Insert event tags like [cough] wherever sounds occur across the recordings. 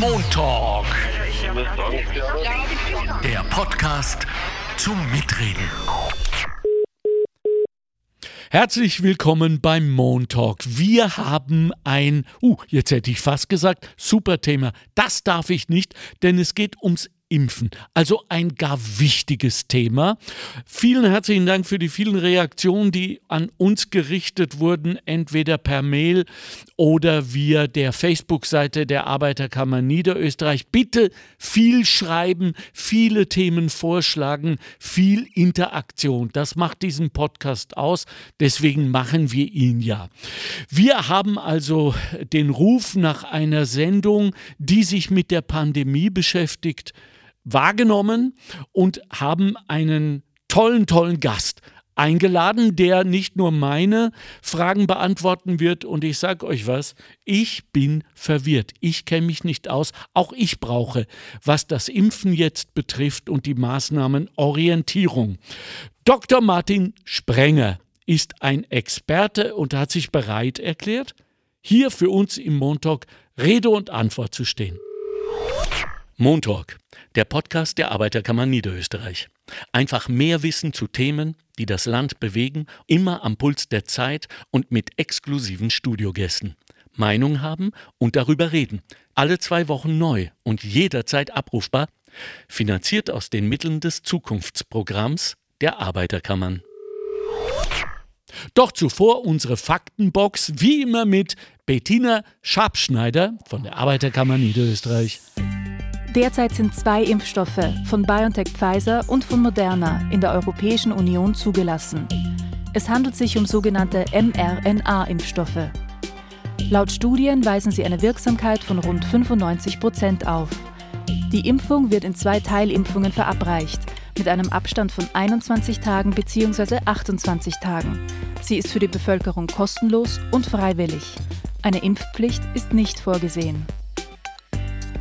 Montalk. Der Podcast zum Mitreden. Herzlich willkommen beim Montalk. Wir haben ein, uh, jetzt hätte ich fast gesagt, super Thema. Das darf ich nicht, denn es geht ums Impfen. Also ein gar wichtiges Thema. Vielen herzlichen Dank für die vielen Reaktionen, die an uns gerichtet wurden, entweder per Mail oder via der Facebook-Seite der Arbeiterkammer Niederösterreich. Bitte viel schreiben, viele Themen vorschlagen, viel Interaktion. Das macht diesen Podcast aus. Deswegen machen wir ihn ja. Wir haben also den Ruf nach einer Sendung, die sich mit der Pandemie beschäftigt wahrgenommen und haben einen tollen, tollen Gast eingeladen, der nicht nur meine Fragen beantworten wird. Und ich sage euch was, ich bin verwirrt. Ich kenne mich nicht aus. Auch ich brauche, was das Impfen jetzt betrifft und die Maßnahmen Orientierung. Dr. Martin Sprenger ist ein Experte und hat sich bereit erklärt, hier für uns im Montalk Rede und Antwort zu stehen. Montalk, der Podcast der Arbeiterkammer Niederösterreich. Einfach mehr Wissen zu Themen, die das Land bewegen, immer am Puls der Zeit und mit exklusiven Studiogästen. Meinung haben und darüber reden. Alle zwei Wochen neu und jederzeit abrufbar. Finanziert aus den Mitteln des Zukunftsprogramms der Arbeiterkammern. Doch zuvor unsere Faktenbox, wie immer mit Bettina Schabschneider von der Arbeiterkammer Niederösterreich. Derzeit sind zwei Impfstoffe von BioNTech Pfizer und von Moderna in der Europäischen Union zugelassen. Es handelt sich um sogenannte mRNA-Impfstoffe. Laut Studien weisen sie eine Wirksamkeit von rund 95 Prozent auf. Die Impfung wird in zwei Teilimpfungen verabreicht, mit einem Abstand von 21 Tagen bzw. 28 Tagen. Sie ist für die Bevölkerung kostenlos und freiwillig. Eine Impfpflicht ist nicht vorgesehen.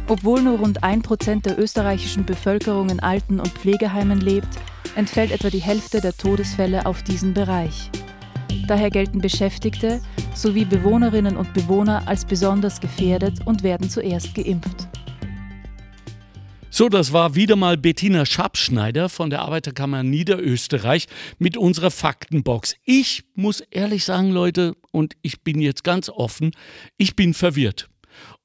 Obwohl nur rund ein Prozent der österreichischen Bevölkerung in Alten- und Pflegeheimen lebt, entfällt etwa die Hälfte der Todesfälle auf diesen Bereich. Daher gelten Beschäftigte sowie Bewohnerinnen und Bewohner als besonders gefährdet und werden zuerst geimpft. So, das war wieder mal Bettina Schabschneider von der Arbeiterkammer Niederösterreich mit unserer Faktenbox. Ich muss ehrlich sagen, Leute, und ich bin jetzt ganz offen, ich bin verwirrt.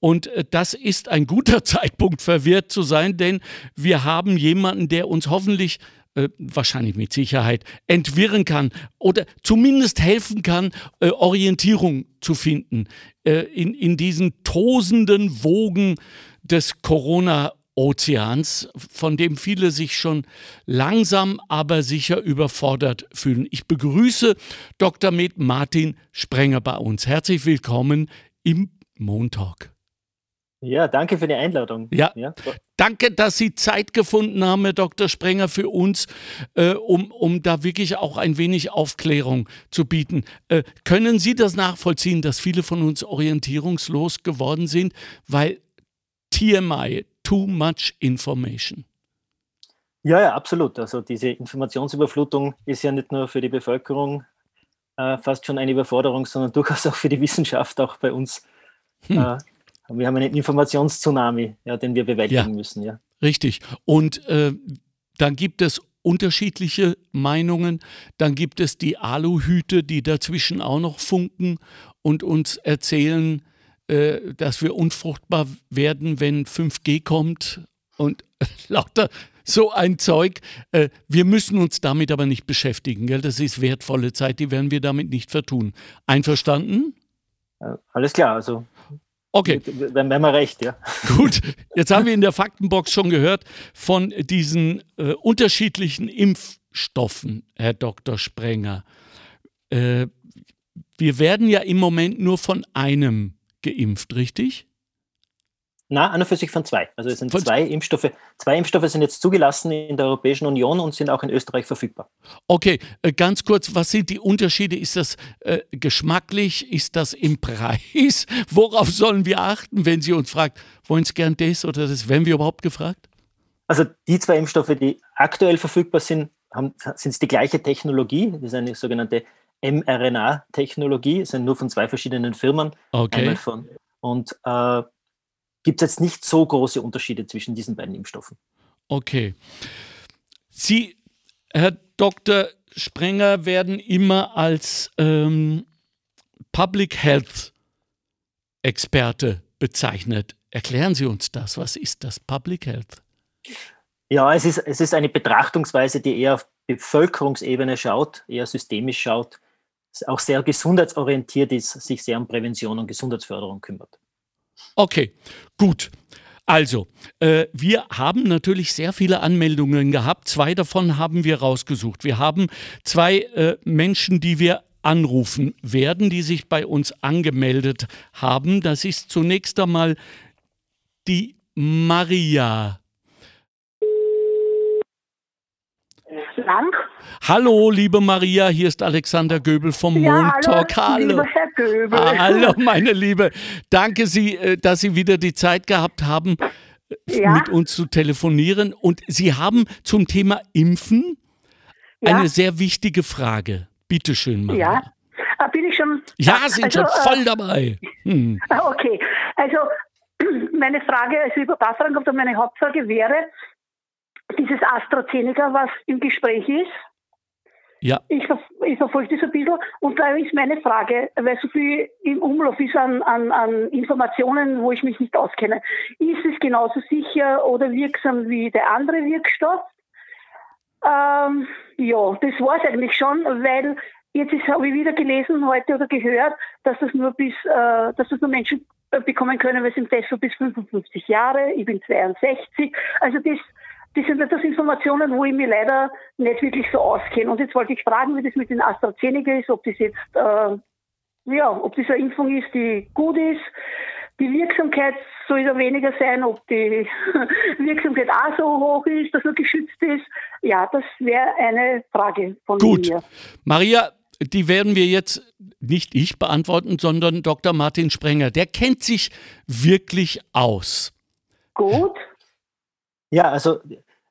Und äh, das ist ein guter [laughs] Zeitpunkt, verwirrt zu sein, denn wir haben jemanden, der uns hoffentlich äh, wahrscheinlich mit Sicherheit entwirren kann oder zumindest helfen kann, äh, Orientierung zu finden in, in diesen tosenden Wogen des Corona- Ozeans, von dem viele sich schon langsam, aber sicher überfordert fühlen. Ich begrüße Dr. Med Martin Sprenger bei uns. Herzlich willkommen im Montag. Ja, danke für die Einladung. Ja, ja. danke, dass Sie Zeit gefunden haben, Herr Dr. Sprenger, für uns, äh, um, um da wirklich auch ein wenig Aufklärung zu bieten. Äh, können Sie das nachvollziehen, dass viele von uns orientierungslos geworden sind, weil TMI, too much information? Ja, ja, absolut. Also diese Informationsüberflutung ist ja nicht nur für die Bevölkerung äh, fast schon eine Überforderung, sondern [laughs] durchaus auch für die Wissenschaft, auch bei uns. Hm äh, wir haben einen Informationstsunami, ja, den wir bewältigen ja, müssen. Ja. Richtig. Und äh, dann gibt es unterschiedliche Meinungen. Dann gibt es die Aluhüte, die dazwischen auch noch funken und uns erzählen, äh, dass wir unfruchtbar werden, wenn 5G kommt und [laughs] lauter so ein Zeug. Äh, wir müssen uns damit aber nicht beschäftigen. Gell? Das ist wertvolle Zeit, die werden wir damit nicht vertun. Einverstanden? Alles klar, also Okay. Dann wären wir recht, ja. [laughs] Gut, jetzt haben wir in der Faktenbox schon gehört von diesen äh, unterschiedlichen Impfstoffen, Herr Dr. Sprenger. Äh, wir werden ja im Moment nur von einem geimpft, richtig? Na, an und für sich von zwei. Also es sind von zwei Impfstoffe. Zwei Impfstoffe sind jetzt zugelassen in der Europäischen Union und sind auch in Österreich verfügbar. Okay, äh, ganz kurz, was sind die Unterschiede? Ist das äh, geschmacklich? Ist das im [laughs] Preis? Worauf sollen wir achten, wenn Sie uns fragt, wollen Sie gern das oder das? Werden wir überhaupt gefragt? Also die zwei Impfstoffe, die aktuell verfügbar sind, sind es die gleiche Technologie. Das ist eine sogenannte mRNA-Technologie. sind nur von zwei verschiedenen Firmen. Okay. Von, und äh, gibt es jetzt nicht so große Unterschiede zwischen diesen beiden Impfstoffen. Okay. Sie, Herr Dr. Sprenger, werden immer als ähm, Public Health Experte bezeichnet. Erklären Sie uns das. Was ist das Public Health? Ja, es ist, es ist eine Betrachtungsweise, die eher auf Bevölkerungsebene schaut, eher systemisch schaut, auch sehr gesundheitsorientiert ist, sich sehr um Prävention und Gesundheitsförderung kümmert. Okay, gut. Also, äh, wir haben natürlich sehr viele Anmeldungen gehabt. Zwei davon haben wir rausgesucht. Wir haben zwei äh, Menschen, die wir anrufen werden, die sich bei uns angemeldet haben. Das ist zunächst einmal die Maria. Lang. Hallo, liebe Maria, hier ist Alexander Göbel vom Ja, Montalk. hallo, lieber Herr Göbel. Ah, Hallo, meine Liebe. Danke Sie, äh, dass Sie wieder die Zeit gehabt haben, äh, Ja. mit uns zu telefonieren. Und Sie haben zum Thema Impfen Ja. eine sehr wichtige Frage. Bitte schön, Maria. Ja. Ah, bin ich schon? Ja, sind also, schon äh, voll dabei. Hm. Ah, Okay, also [clears throat] meine Frage, also über das Fragen kommt, meine Hauptfrage wäre, dieses AstraZeneca, was im Gespräch ist, Ja, ich, ich verfolge das ein bisschen und da ist meine Frage, weil so viel im Umlauf ist an, an, an Informationen, wo ich mich nicht auskenne. Ist es genauso sicher oder wirksam wie der andere Wirkstoff? Ähm, ja, das war es eigentlich schon, weil jetzt habe ich wieder gelesen heute oder gehört, dass das nur bis, äh, dass das nur Menschen äh, bekommen können, weil sie im Test so bis 55 Jahre, ich bin 62. Also das, das sind das Informationen, wo ich mir leider nicht wirklich so auskenne. Und jetzt wollte ich fragen, wie das mit den AstraZeneca ist, ob das jetzt, äh, ja, ob das eine Impfung ist, die gut ist. Die Wirksamkeit soll ja weniger sein, ob die [laughs] Wirksamkeit auch so hoch ist, dass er geschützt ist. Ja, das wäre eine Frage von gut. mir. Maria, die werden wir jetzt nicht ich beantworten, sondern Dr. Martin Sprenger. Der kennt sich wirklich aus. Gut. Ja, also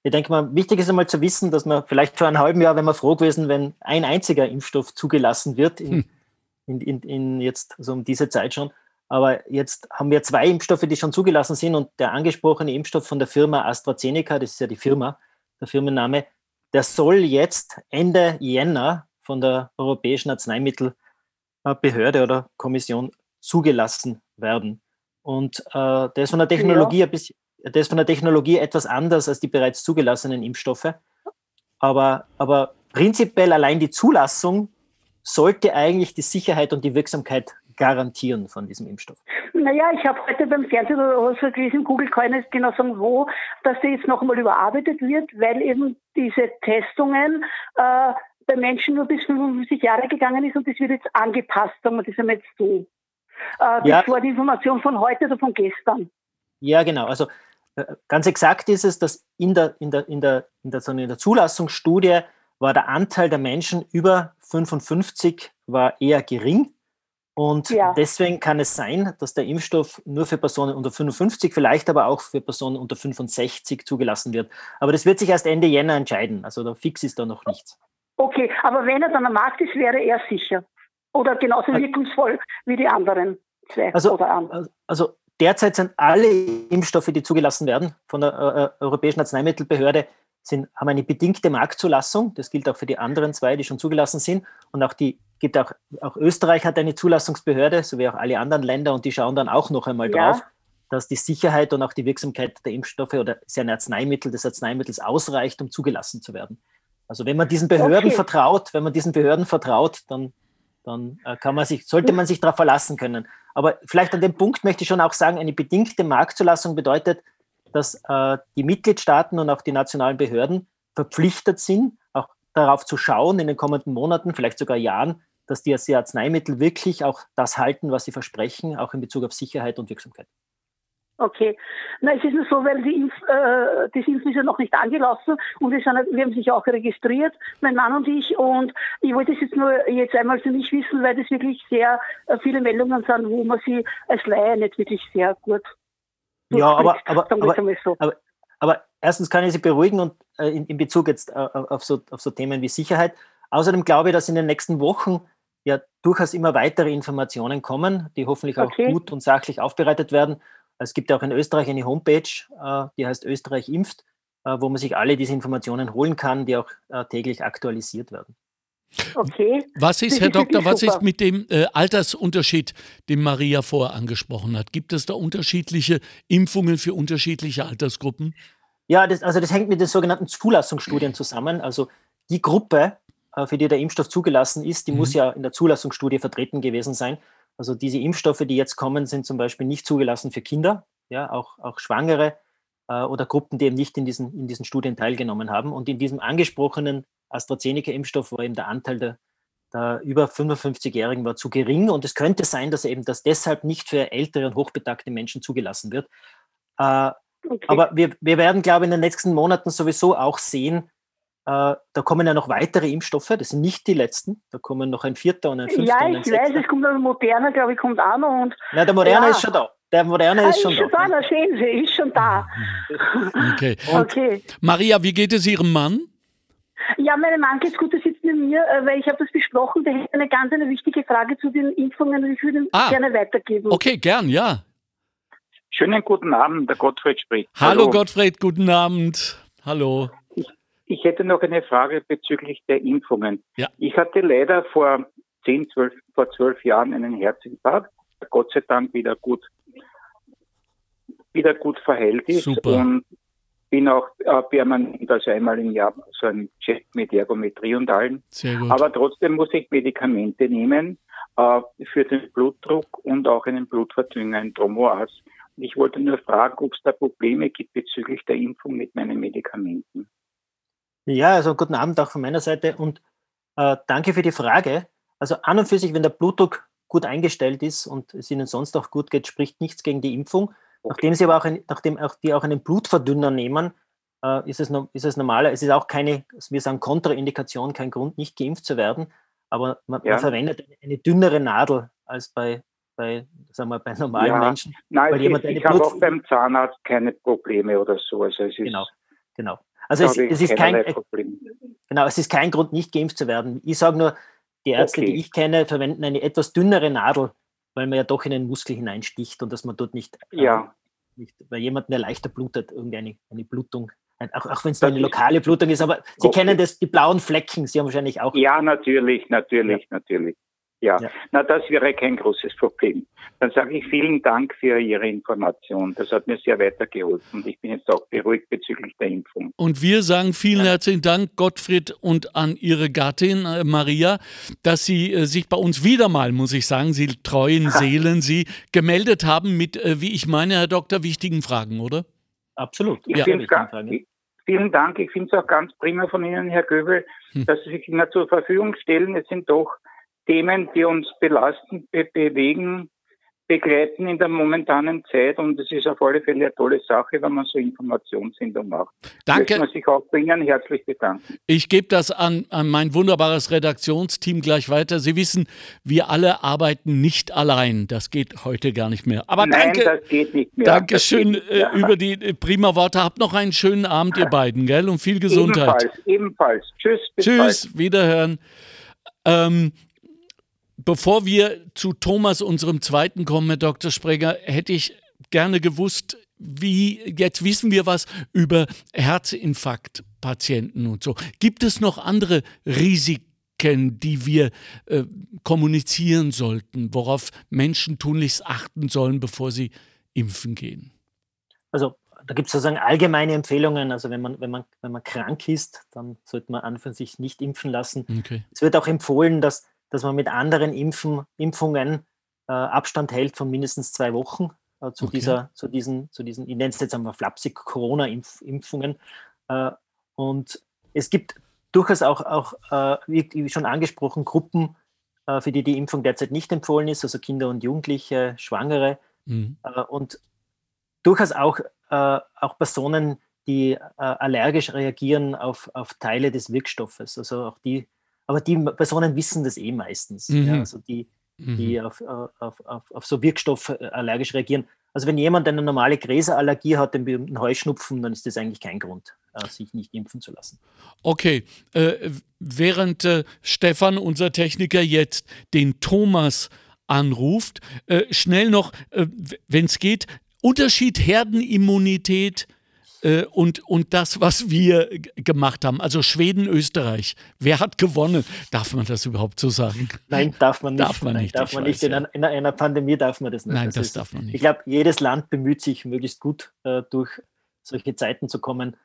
ich denke mal, wichtig ist einmal zu wissen, dass man vielleicht vor einem halben Jahr, wenn man froh gewesen, wenn ein einziger Impfstoff zugelassen wird, in, Hm. in, in, in jetzt so um diese Zeit schon. Aber jetzt haben wir zwei Impfstoffe, die schon zugelassen sind und der angesprochene Impfstoff von der Firma AstraZeneca, das ist ja die Firma, der Firmenname, der soll jetzt Ende Jänner von der Europäischen Arzneimittelbehörde oder Kommission zugelassen werden. Und äh, der ist von der Technologie ein bisschen, der ist von der Technologie etwas anders als die bereits zugelassenen Impfstoffe. Aber, aber prinzipiell allein die Zulassung sollte eigentlich die Sicherheit und die Wirksamkeit garantieren von diesem Impfstoff. Naja, ich habe heute beim Fernsehen oder so gelesen, Google kann nicht genau sagen, wo, dass der jetzt nochmal überarbeitet wird, weil eben diese Testungen äh, bei Menschen nur bis 55 Jahre gegangen ist und das wird jetzt angepasst, sagen wir das einmal jetzt so. Äh, das Ja. war die Information von heute oder von gestern. Ja, genau. Also ganz exakt ist es, dass in der, in der, in der, in der, in der Zulassungsstudie war der Anteil der Menschen über 55 war eher gering. Und Ja. deswegen kann es sein, dass der Impfstoff nur für Personen unter 55, vielleicht aber auch für Personen unter 65 zugelassen wird. Aber das wird sich erst Ende Jänner entscheiden. Also da fix ist da noch nichts. Okay, aber wenn er dann am Markt ist, wäre er sicher. Oder genauso wirkungsvoll wie die anderen zwei Also, oder an. also derzeit sind alle Impfstoffe, die zugelassen werden von der äh, Europäischen Arzneimittelbehörde, sind, haben eine bedingte Marktzulassung. Das gilt auch für die anderen zwei, die schon zugelassen sind. Und auch die gibt auch, auch Österreich hat eine Zulassungsbehörde, so wie auch alle anderen Länder, und die schauen dann auch noch einmal Ja. drauf, dass die Sicherheit und auch die Wirksamkeit der Impfstoffe oder seine Arzneimittel des Arzneimittels ausreicht, um zugelassen zu werden. Also wenn man diesen Behörden Okay. vertraut, wenn man diesen Behörden vertraut, dann, dann äh, kann man sich, sollte man sich darauf verlassen können. Aber vielleicht an dem Punkt möchte ich schon auch sagen, eine bedingte Marktzulassung bedeutet, dass äh, die Mitgliedstaaten und auch die nationalen Behörden verpflichtet sind, auch darauf zu schauen in den kommenden Monaten, vielleicht sogar Jahren, dass die die Arzneimittel wirklich auch das halten, was sie versprechen, auch in Bezug auf Sicherheit und Wirksamkeit. Okay. Na, es ist nur so, weil die Impf, äh, das Impfen ist ja noch nicht angelaufen und wir, sind, wir haben sich auch registriert, mein Mann und ich. Und ich wollte es jetzt nur jetzt einmal für mich wissen, weil das wirklich sehr äh, viele Meldungen sind, wo man sie als Laie nicht wirklich sehr gut Ja, aber, aber, aber, so. aber, aber erstens kann ich Sie beruhigen und äh, in, in Bezug jetzt äh, auf, so, auf so Themen wie Sicherheit. Außerdem glaube ich, dass in den nächsten Wochen ja durchaus immer weitere Informationen kommen, die hoffentlich auch Okay. gut und sachlich aufbereitet werden. Es gibt ja auch in Österreich eine Homepage, äh, die heißt Österreich impft, äh, wo man sich alle diese Informationen holen kann, die auch äh, täglich aktualisiert werden. Okay. Was ist, Herr [laughs] Doktor, was ist mit dem äh, Altersunterschied, den Maria vorher angesprochen hat? Gibt es da unterschiedliche Impfungen für unterschiedliche Altersgruppen? Ja, das, also das hängt mit den sogenannten Zulassungsstudien zusammen. Also die Gruppe, äh, für die der Impfstoff zugelassen ist, die Mhm. muss ja in der Zulassungsstudie vertreten gewesen sein. Also diese Impfstoffe, die jetzt kommen, sind zum Beispiel nicht zugelassen für Kinder, ja, auch, auch Schwangere äh, oder Gruppen, die eben nicht in diesen, in diesen Studien teilgenommen haben. Und in diesem angesprochenen AstraZeneca-Impfstoff war eben der Anteil der, der über 55-Jährigen war zu gering. Und es könnte sein, dass eben das deshalb nicht für ältere und hochbetagte Menschen zugelassen wird. Äh, okay. aber wir, wir werden, glaube ich, in den nächsten Monaten sowieso auch sehen, da kommen ja noch weitere Impfstoffe, das sind nicht die letzten, da kommen noch ein vierter und ein fünfter ja, und ein ich weiß, sechster. es kommt noch ein moderner, glaube ich, kommt auch noch. Und Na, der Moderne Ja. ist schon da. Der Moderne ah, ist schon da. da, na, sehen Sie, ist schon da. [laughs] Okay. [laughs] Okay. Maria, wie geht es Ihrem Mann? Ja, meinem Mann geht's gut, der sitzt neben mir, äh, weil ich habe das besprochen, der hätte eine ganz eine wichtige Frage zu den Impfungen und ich würde ihn Ah. gerne weitergeben. Okay, gern, ja. Schönen guten Abend, der Gottfried spricht. Hallo, Gottfried, guten Abend. Hallo. Ich hätte noch eine Frage bezüglich der Impfungen. Ja. Ich hatte leider vor 10, 12, vor zwölf Jahren einen Herzinfarkt, der Gott sei Dank wieder gut, wieder gut verheilt ist Super. und bin auch äh, permanent, also einmal im Jahr, so ein Check mit Ergometrie und allem. Sehr gut. Aber trotzdem muss ich Medikamente nehmen äh, für den Blutdruck und auch einen Blutverdünger, ein Dromoas. Und ich wollte nur fragen, ob es da Probleme gibt bezüglich der Impfung mit meinen Medikamenten. Ja, also guten Abend auch von meiner Seite und äh, danke für die Frage. Also an und für sich, wenn der Blutdruck gut eingestellt ist und es Ihnen sonst auch gut geht, spricht nichts gegen die Impfung. Nachdem Sie aber auch, ein, nachdem auch die auch einen Blutverdünner nehmen, äh, ist, es, ist es normaler. Es ist auch keine, wir sagen Kontraindikation, kein Grund, nicht geimpft zu werden. Aber man, Ja. man verwendet eine, eine dünnere Nadel als bei, bei, sagen wir, bei normalen Ja. Menschen. Nein, eine ich habe auch beim Zahnarzt keine Probleme oder so. Also es ist, Genau, genau. Also es, es ist kein, Probleme. Genau, es ist kein Grund, nicht geimpft zu werden. Ich sage nur, die Ärzte, Okay. die ich kenne, verwenden eine etwas dünnere Nadel, weil man ja doch in den Muskel hineinsticht und dass man dort nicht, äh, Ja, nicht bei jemandem, der leichter blutet, irgendeine eine Blutung, auch, auch wenn es nur eine lokale Blutung ist, aber Sie Okay. kennen das, die blauen Flecken, Sie haben wahrscheinlich auch. ja, natürlich, natürlich, natürlich. Ja. Ja. na das wäre kein großes Problem. Dann sage ich vielen Dank für Ihre Information. Das hat mir sehr weitergeholfen und ich bin jetzt auch beruhigt bezüglich der Impfung. Und wir sagen vielen herzlichen Dank, Gottfried, und an Ihre Gattin äh, Maria, dass Sie äh, sich bei uns wieder mal, muss ich sagen, Sie treuen [laughs] Seelen, Sie gemeldet haben mit, äh, wie ich meine, Herr Doktor, wichtigen Fragen, oder? Absolut. Ich Ja. finde es Wichtige ganz, Frage. vielen Dank. Ich finde es auch ganz prima von Ihnen, Herr Göbel, Hm. dass Sie sich immer zur Verfügung stellen. Es sind doch Themen, die uns belasten, be bewegen, begleiten in der momentanen Zeit. Und es ist auf alle Fälle eine tolle Sache, wenn man so Informationssendung macht. Danke. Möchte man sich auch bei Ihnen herzlich bedanken. Ich gebe das an, an mein wunderbares Redaktionsteam gleich weiter. Sie wissen, wir alle arbeiten nicht allein. Das geht heute gar nicht mehr. Aber Nein, danke. das geht nicht mehr. Dankeschön geht äh, nicht mehr. über die äh, prima Worte. Habt noch einen schönen Abend, ihr beiden, gell? Und viel Gesundheit. Ebenfalls, ebenfalls. Tschüss. Bis bald. Tschüss, wiederhören. Ähm, bevor wir zu Thomas, unserem zweiten kommen, Herr Dr. Sprenger, hätte ich gerne gewusst, wie, jetzt wissen wir was über Herzinfarktpatienten und so. Gibt es noch andere Risiken, die wir äh, kommunizieren sollten, worauf Menschen tunlichst achten sollen, bevor sie impfen gehen? Also da gibt es sozusagen allgemeine Empfehlungen. Also wenn man, wenn man, wenn man krank ist, dann sollte man an und für sich nicht impfen lassen. Okay. Es wird auch empfohlen, dass, dass man mit anderen Impfen, Impfungen äh, Abstand hält von mindestens zwei Wochen äh, zu, Okay. dieser, zu, diesen, zu diesen, ich nenne es jetzt einmal flapsig Corona-Impfungen. Äh, und es gibt durchaus auch, auch äh, wie, schon angesprochen, Gruppen, äh, für die die Impfung derzeit nicht empfohlen ist, also Kinder und Jugendliche, Schwangere Mhm. und durchaus auch, auch Personen, die allergisch reagieren auf, auf Teile des Wirkstoffes. Also auch die, aber die Personen wissen das eh meistens. Mhm. Ja, also die, Mhm. die auf, äh, auf, auf, auf so Wirkstoffe äh, allergisch reagieren. Also wenn jemand eine normale Gräserallergie hat, den berühmten Heuschnupfen, dann ist das eigentlich kein Grund, äh, sich nicht impfen zu lassen. Okay, äh, während äh, Stefan, unser Techniker, jetzt den Thomas anruft, äh, schnell noch, wenn es geht, Unterschied Herdenimmunität äh, und, und das, was wir gemacht haben. Also Schweden, Österreich. Wer hat gewonnen? Darf man das überhaupt so sagen? Nein, darf man nicht. Darf man Nein, nicht, darf man weiß, nicht. In, ja. einer, in einer Pandemie darf man das nicht. Nein, das ist, darf man nicht. Ich glaube, jedes Land bemüht sich, möglichst gut äh, durch solche Zeiten zu kommen.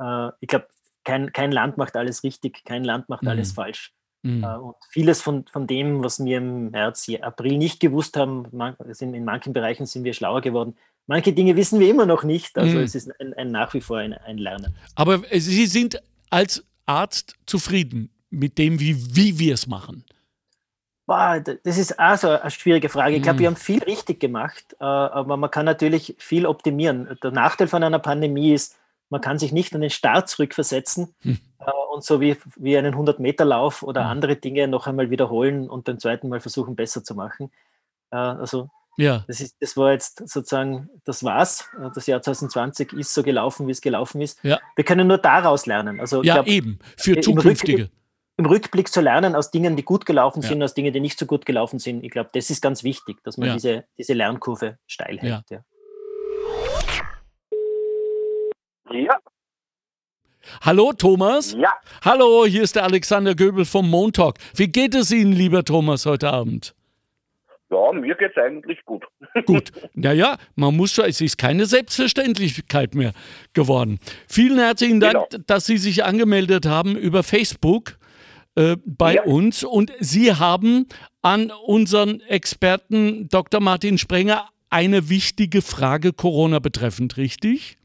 Äh, ich glaube, kein, kein Land macht alles richtig, kein Land macht Mhm. alles falsch. Mhm. Äh, und vieles von, von dem, was wir im März, April nicht gewusst haben, man, sind, in manchen Bereichen sind wir schlauer geworden. Manche Dinge wissen wir immer noch nicht. Also Mhm. es ist ein, ein nach wie vor ein, ein Lernen. Aber Sie sind als Arzt zufrieden mit dem, wie, wie wir es machen. Boah, das ist auch so eine schwierige Frage. Ich glaube, Mhm. wir haben viel richtig gemacht, äh, aber man kann natürlich viel optimieren. Der Nachteil von einer Pandemie ist, man kann sich nicht an den Start zurückversetzen Hm. äh, und so wie, wie einen 100-Meter-Lauf oder Hm. andere Dinge noch einmal wiederholen und beim zweiten Mal versuchen, besser zu machen. Äh, also Ja, das, ist, das war jetzt sozusagen, das war's. Äh, Das Jahr 2020 ist so gelaufen, wie es gelaufen ist. Ja. Wir können nur daraus lernen. Also ich ja glaub, eben. Für im Rück- zukünftige. im Rückblick zu lernen aus Dingen, die gut gelaufen Ja. sind, aus Dingen, die nicht so gut gelaufen sind. Ich glaube, das ist ganz wichtig, dass man Ja. diese, diese Lernkurve steil hält. Ja. Ja, Hallo Thomas. ja, Hallo, hier ist der Alexander Göbel vom Montalk. Wie geht es Ihnen, lieber Thomas, heute Abend? Ja, mir geht's eigentlich gut. [laughs] Gut, naja, man muss schon, es ist keine Selbstverständlichkeit mehr geworden. Vielen herzlichen Dank, Genau. dass Sie sich angemeldet haben über Facebook äh, bei Ja. uns und Sie haben an unseren Experten Dr. Martin Sprenger eine wichtige Frage Corona betreffend, richtig?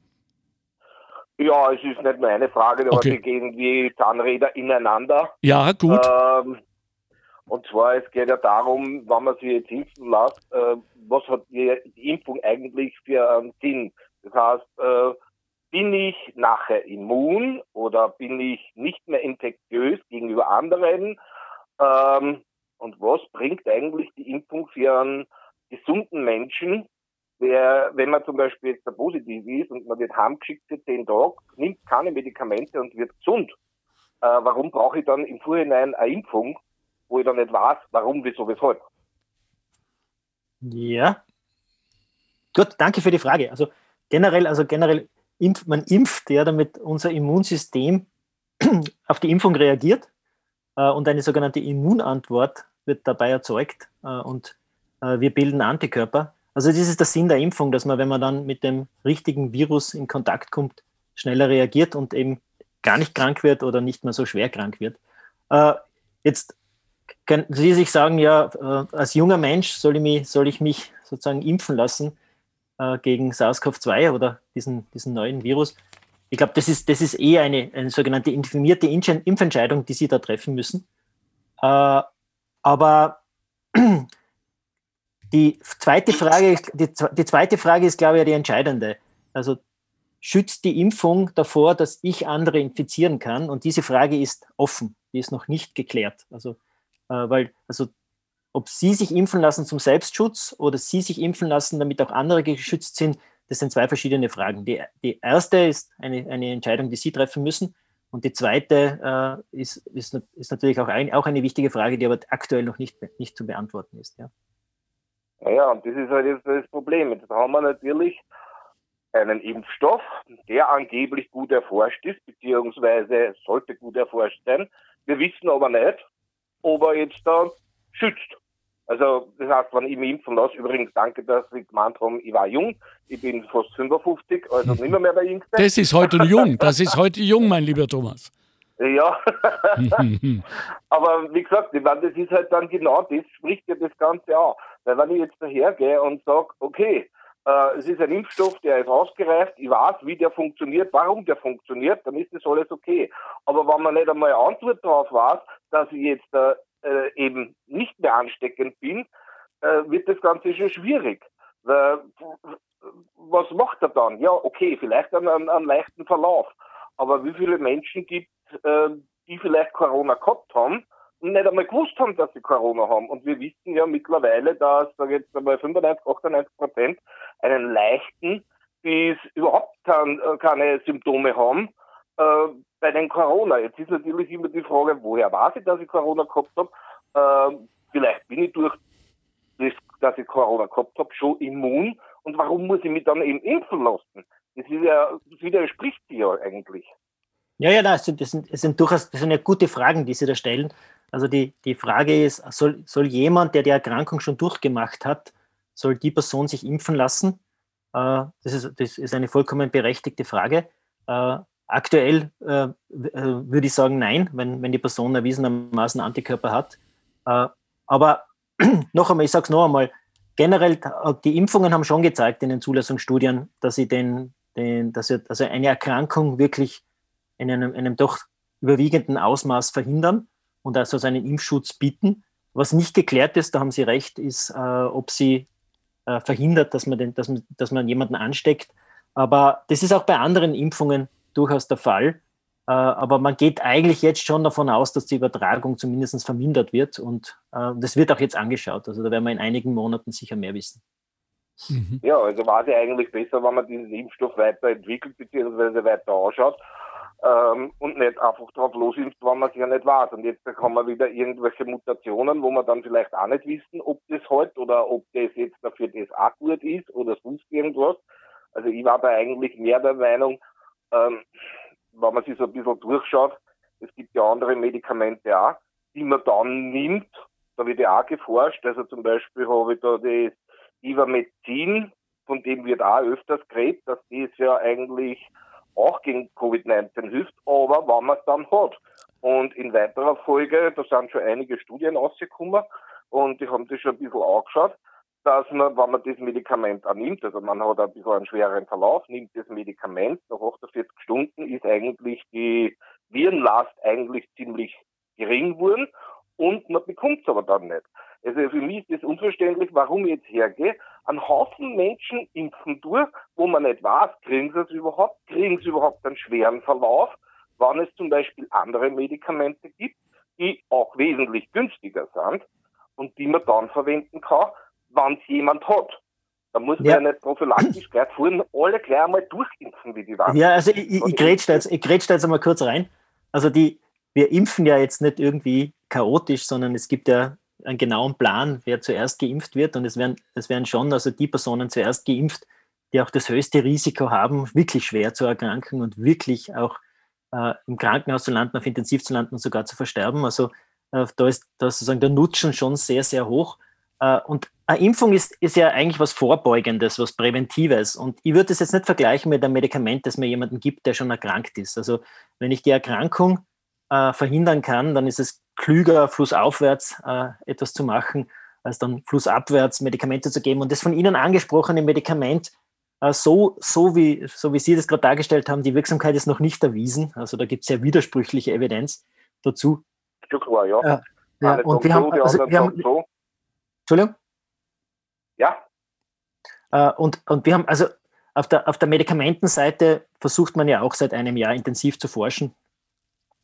Ja, es ist nicht nur eine Frage, aber Okay. gehen wie Zahnräder ineinander. Ja, gut. Ähm, und zwar, es geht ja darum, wenn man sich jetzt impfen lässt, äh, was hat die, die Impfung eigentlich für einen Sinn? Das heißt, äh, bin ich nachher immun oder bin ich nicht mehr infektiös gegenüber anderen? Ähm, und was bringt eigentlich die Impfung für einen gesunden Menschen, der, wenn man zum Beispiel jetzt da positiv ist und man wird heimgeschickt für zehn Tage, nimmt keine Medikamente und wird gesund? Äh, warum brauche ich dann im Vorhinein eine Impfung, wo ich dann nicht weiß, warum, wieso, weshalb? ja. Gut, danke für die Frage. Also generell, also generell impft, man impft ja, damit unser Immunsystem [clears throat] auf die Impfung reagiert äh, und eine sogenannte Immunantwort wird dabei erzeugt äh, und äh, wir bilden Antikörper. Also das ist der Sinn der Impfung, dass man, wenn man dann mit dem richtigen Virus in Kontakt kommt, schneller reagiert und eben gar nicht krank wird oder nicht mehr so schwer krank wird. Äh, jetzt können Sie sich sagen, ja, äh, als junger Mensch soll ich mich, soll ich mich sozusagen impfen lassen äh, gegen SARS-CoV-2 oder diesen, diesen neuen Virus. Ich glaube, das ist, das ist eh eine, eine sogenannte informierte Impfentscheidung, die Sie da treffen müssen. Äh, aber [clears throat] die zweite Frage, die, die zweite Frage ist, glaube ich, die entscheidende. Also schützt die Impfung davor, dass ich andere infizieren kann? Und diese Frage ist offen, die ist noch nicht geklärt. Also, weil, also, ob Sie sich impfen lassen zum Selbstschutz oder Sie sich impfen lassen, damit auch andere geschützt sind, das sind zwei verschiedene Fragen. Die, die erste ist eine, eine Entscheidung, die Sie treffen müssen. Und die zweite äh, ist, ist, ist natürlich auch, ein, auch eine wichtige Frage, die aber aktuell noch nicht, nicht zu beantworten ist. Ja. Naja, und das ist halt jetzt das Problem. Jetzt haben wir natürlich einen Impfstoff, der angeblich gut erforscht ist, beziehungsweise sollte gut erforscht sein. Wir wissen aber nicht, ob er jetzt da schützt. Also das heißt, wenn ich mich impfen lasse, übrigens danke, dass Sie gemeint haben, ich war jung, ich bin fast 55, also nicht mehr, der Jüngste. Das ist heute jung. Das ist heute jung, mein lieber Thomas. Ja, [laughs] aber wie gesagt, ich meine, das ist halt dann genau das, spricht ja das Ganze an. Weil wenn ich jetzt dahergehe und sage, okay, äh, es ist ein Impfstoff, der ist ausgereift, ich weiß, wie der funktioniert, warum der funktioniert, dann ist das alles okay. Aber wenn man nicht einmal eine Antwort darauf weiß, dass ich jetzt äh, äh, eben nicht mehr ansteckend bin, äh, wird das Ganze schon schwierig. Was macht er dann? Ja, okay, vielleicht einen, einen, einen leichten Verlauf. Aber wie viele Menschen gibt äh, die vielleicht Corona gehabt haben nicht einmal gewusst haben, dass sie Corona haben? Und wir wissen ja mittlerweile, dass, sage jetzt einmal 95, 98 Prozent einen leichten bis überhaupt kein, äh, keine Symptome haben äh, bei den Corona. Jetzt ist natürlich immer die Frage, woher weiß ich, dass ich Corona gehabt habe? Äh, vielleicht bin ich durch das, dass ich Corona gehabt habe, schon immun Und warum muss ich mich dann eben impfen lassen? Das, ist ja, das widerspricht sich ja eigentlich. Ja, ja, das sind, das, sind, das sind durchaus das sind ja gute Fragen, die Sie da stellen. Also die, die Frage ist, soll, soll jemand, der die Erkrankung schon durchgemacht hat, soll die Person sich impfen lassen? Äh, das, ist, das ist eine vollkommen berechtigte Frage. Äh, aktuell äh, würde ich sagen, nein, wenn, wenn die Person erwiesenermaßen Antikörper hat. aber [clears throat] noch einmal, ich sage es noch einmal, generell, die Impfungen haben schon gezeigt in den Zulassungsstudien, dass sie den, den dass sie, also eine Erkrankung wirklich in einem, einem doch überwiegenden Ausmaß verhindern und also seinen Impfschutz bieten. Was nicht geklärt ist, da haben Sie recht, ist, äh, ob sie äh, verhindert, dass man, den, dass, man, dass man jemanden ansteckt. Aber das ist auch bei anderen Impfungen durchaus der Fall. Äh, aber man geht eigentlich jetzt schon davon aus, dass die Übertragung zumindest vermindert wird. Und äh, das wird auch jetzt angeschaut. Also da werden wir in einigen Monaten sicher mehr wissen. Mhm. Ja, also war es ja eigentlich besser, wenn man diesen Impfstoff weiterentwickelt bzw. weiter ausschaut ähm, und nicht einfach drauf losimpft, wenn man es ja nicht weiß. Und jetzt bekommen wir wieder irgendwelche Mutationen, wo wir dann vielleicht auch nicht wissen, ob das halt oder ob das jetzt dafür das auch gut ist oder sonst irgendwas. Also ich war da eigentlich mehr der Meinung, ähm, wenn man sich so ein bisschen durchschaut, es gibt ja andere Medikamente auch, die man dann nimmt, da wird ja auch geforscht, also zum Beispiel habe ich da das Ivermectin, von dem wird auch öfters geredet, dass das ja eigentlich auch gegen Covid-19 hilft, aber wenn man es dann hat. Und in weiterer Folge, da sind schon einige Studien rausgekommen und die haben das schon ein bisschen angeschaut, dass man, wenn man das Medikament annimmt, also man hat ein bisschen einen schwereren Verlauf, nimmt das Medikament, nach 48 Stunden ist eigentlich die Virenlast eigentlich ziemlich gering geworden und man bekommt es aber dann nicht. Also für mich ist es unverständlich, warum ich jetzt hergehe, einen Haufen Menschen impfen durch, wo man nicht weiß, kriegen sie es überhaupt, kriegen sie überhaupt einen schweren Verlauf, wann es zum Beispiel andere Medikamente gibt, die auch wesentlich günstiger sind und die man dann verwenden kann, wenn es jemand hat. Da muss man ja, nicht prophylaktisch gleich vorhin alle gleich einmal durchimpfen, wie die waren. Ja, also ich, ich, ich da jetzt, ich grätsch da jetzt einmal kurz rein. Also die, wir impfen ja jetzt nicht irgendwie chaotisch, sondern es gibt ja einen genauen Plan, wer zuerst geimpft wird. Und es werden, es werden schon also die Personen zuerst geimpft, die auch das höchste Risiko haben, wirklich schwer zu erkranken und wirklich auch äh, im Krankenhaus zu landen, auf Intensiv zu landen und sogar zu versterben. Also äh, da ist da sozusagen der Nutzen schon sehr, sehr hoch. Äh, und eine Impfung ist, ist ja eigentlich was Vorbeugendes, was Präventives. Und ich würde das jetzt nicht vergleichen mit einem Medikament, das mir jemanden gibt, der schon erkrankt ist. Also wenn ich die Erkrankung äh, verhindern kann, dann ist es klüger, flussaufwärts äh, etwas zu machen, als dann flussabwärts Medikamente zu geben. Und das von Ihnen angesprochene Medikament, äh, so, so, wie, so wie Sie das gerade dargestellt haben, die Wirksamkeit ist noch nicht erwiesen. Also da gibt es sehr widersprüchliche Evidenz dazu. Ja, klar, ja. ja, ja. Und wir haben, also, wir haben so. Entschuldigung? Ja. Äh, und, und wir haben also auf der, auf der Medikamentenseite versucht man ja auch seit einem Jahr intensiv zu forschen.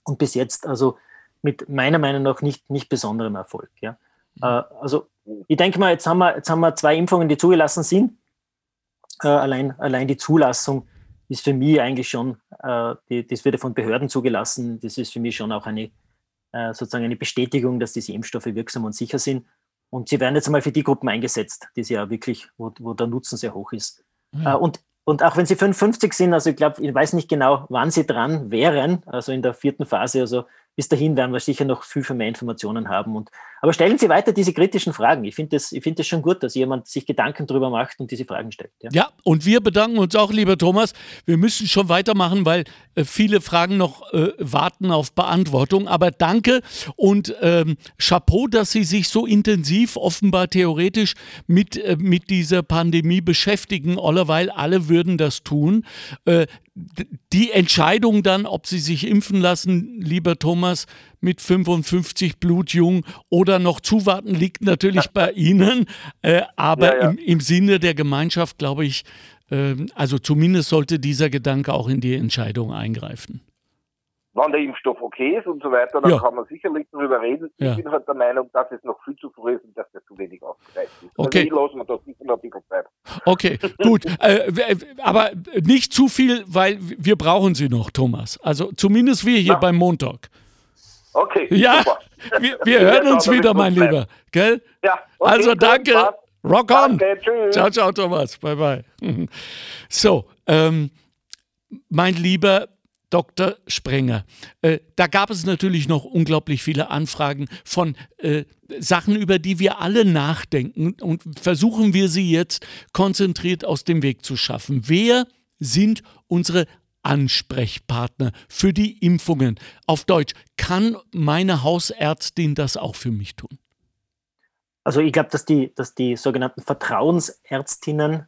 Und bis jetzt also mit meiner Meinung nach nicht, nicht besonderem Erfolg. Ja. Mhm. Äh, also ich denke mal, jetzt haben, wir, jetzt haben wir zwei Impfungen, die zugelassen sind. Äh, allein, allein die Zulassung ist für mich eigentlich schon, äh, die, das wird von Behörden zugelassen. Das ist für mich schon auch eine, sozusagen eine Bestätigung, dass diese Impfstoffe wirksam und sicher sind. Und sie werden jetzt einmal für die Gruppen eingesetzt, die sie ja wirklich, wo, wo der Nutzen sehr hoch ist. Ja. Äh, und und auch wenn sie 55 sind, also ich glaube, ich weiß nicht genau, wann sie dran wären, also in der vierten Phase, also bis dahin werden wir sicher noch viel, viel mehr Informationen haben. Und, aber stellen Sie weiter diese kritischen Fragen. Ich finde es find schon gut, dass jemand sich Gedanken darüber macht und diese Fragen stellt. Ja. ja, und wir bedanken uns auch, lieber Thomas. Wir müssen schon weitermachen, weil äh, viele Fragen noch äh, warten auf Beantwortung. Aber danke und ähm, Chapeau, dass Sie sich so intensiv, offenbar theoretisch mit, äh, mit dieser Pandemie beschäftigen, allerweil alle würden das tun. Die Entscheidung dann, ob sie sich impfen lassen, lieber Thomas, mit 55 blutjung oder noch zuwarten, liegt natürlich bei Ihnen. Äh, aber ja, ja. Im, Im, Sinne der Gemeinschaft, glaube ich, äh, also zumindest sollte dieser Gedanke auch in die Entscheidung eingreifen wenn der Impfstoff okay ist und so weiter, dann ja. kann man sicherlich darüber reden. Ja. Ich bin halt der Meinung, dass es noch viel zu früh ist und dass der zu wenig ausgereift ist. Also okay. Also lassen wir das sicher noch ein bisschen Zeit. Okay, gut. [laughs] äh, aber nicht zu viel, weil wir brauchen sie noch, Thomas. Also zumindest wir hier ja. beim Montag. Okay, ja, super. [laughs] Wir, wir hören uns wieder, mein Lieber. Gell? Ja, okay, also danke. Rock on! Danke, tschüss. Ciao, ciao, Thomas. Bye, bye. [laughs] So, ähm, mein lieber Dr. Sprenger, äh, da gab es natürlich noch unglaublich viele Anfragen von äh, Sachen, über die wir alle nachdenken und versuchen wir sie jetzt konzentriert aus dem Weg zu schaffen. Wer sind unsere Ansprechpartner für die Impfungen? Auf Deutsch, kann meine Hausärztin das auch für mich tun? Also ich glaube, dass die, dass die sogenannten Vertrauensärztinnen,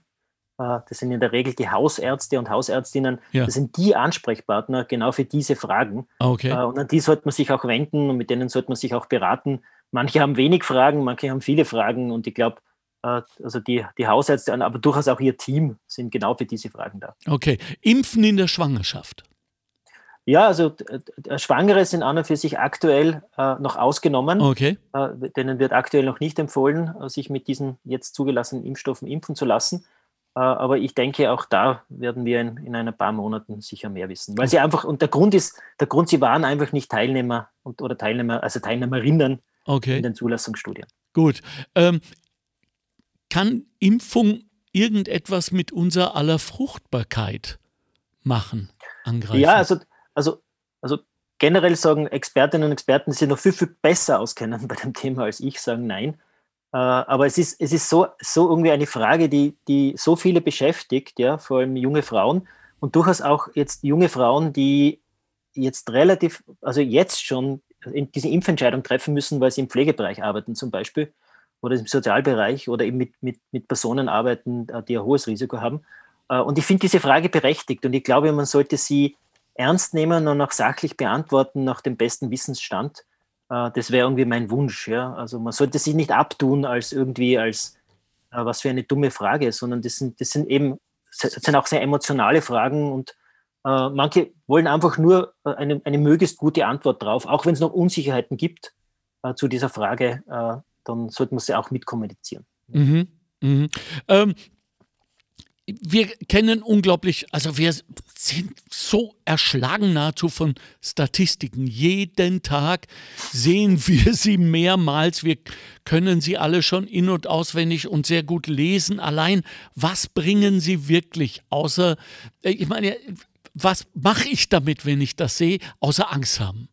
das sind in der Regel die Hausärzte und Hausärztinnen, Ja. das sind die Ansprechpartner genau für diese Fragen. Okay. Äh, Und an die sollte man sich auch wenden und mit denen sollte man sich auch beraten. Manche haben wenig Fragen, manche haben viele Fragen und ich glaube, äh, also die, die Hausärzte, aber durchaus auch ihr Team sind genau für diese Fragen da. Okay. Impfen in der Schwangerschaft. Ja, also äh, äh, Schwangere sind an und für sich aktuell äh, noch ausgenommen. Okay. Äh, denen wird aktuell noch nicht empfohlen, äh, sich mit diesen jetzt zugelassenen Impfstoffen impfen zu lassen. Äh, aber ich denke, auch da werden wir in, in ein paar Monaten sicher mehr wissen. Weil sie einfach, und der Grund ist, der Grund, sie waren einfach nicht Teilnehmer und, oder Teilnehmer, also Teilnehmerinnen in Okay. den Zulassungsstudien. Gut. Ähm, kann Impfung irgendetwas mit unserer aller Fruchtbarkeit machen, angreifen? Ja, also, also, also generell sagen Expertinnen und Experten, die sich noch viel, viel besser auskennen bei dem Thema als ich, sagen nein. Äh, aber es ist, es ist so, so irgendwie eine Frage, die, die so viele beschäftigt, ja, vor allem junge Frauen und durchaus auch jetzt junge Frauen, die jetzt relativ, also jetzt schon diese Impfentscheidung treffen müssen, weil sie im Pflegebereich arbeiten zum Beispiel oder im Sozialbereich oder eben mit, mit, mit Personen arbeiten, äh, die ein hohes Risiko haben. Äh, Und ich finde diese Frage berechtigt und ich glaube, man sollte sie ernst nehmen und auch sachlich beantworten nach dem besten Wissensstand. Äh, Das wäre irgendwie mein Wunsch. Ja? Also man sollte sie nicht abtun als irgendwie als äh, was für eine dumme Frage, sondern das sind, das sind eben das sind auch sehr emotionale Fragen und äh, manche wollen einfach nur äh, eine, eine möglichst gute Antwort drauf, auch wenn es noch Unsicherheiten gibt äh, zu dieser Frage, dann sollte man sie auch mitkommunizieren. Mhm. Mhm. Ähm, wir kennen unglaublich, also wir sind so erschlagen nahezu von Statistiken. Jeden Tag sehen wir sie mehrmals. Wir können sie alle schon in- und auswendig und sehr gut lesen. Allein, was bringen sie wirklich außer, äh, ich meine, was mache ich damit, wenn ich das sehe, außer Angst haben?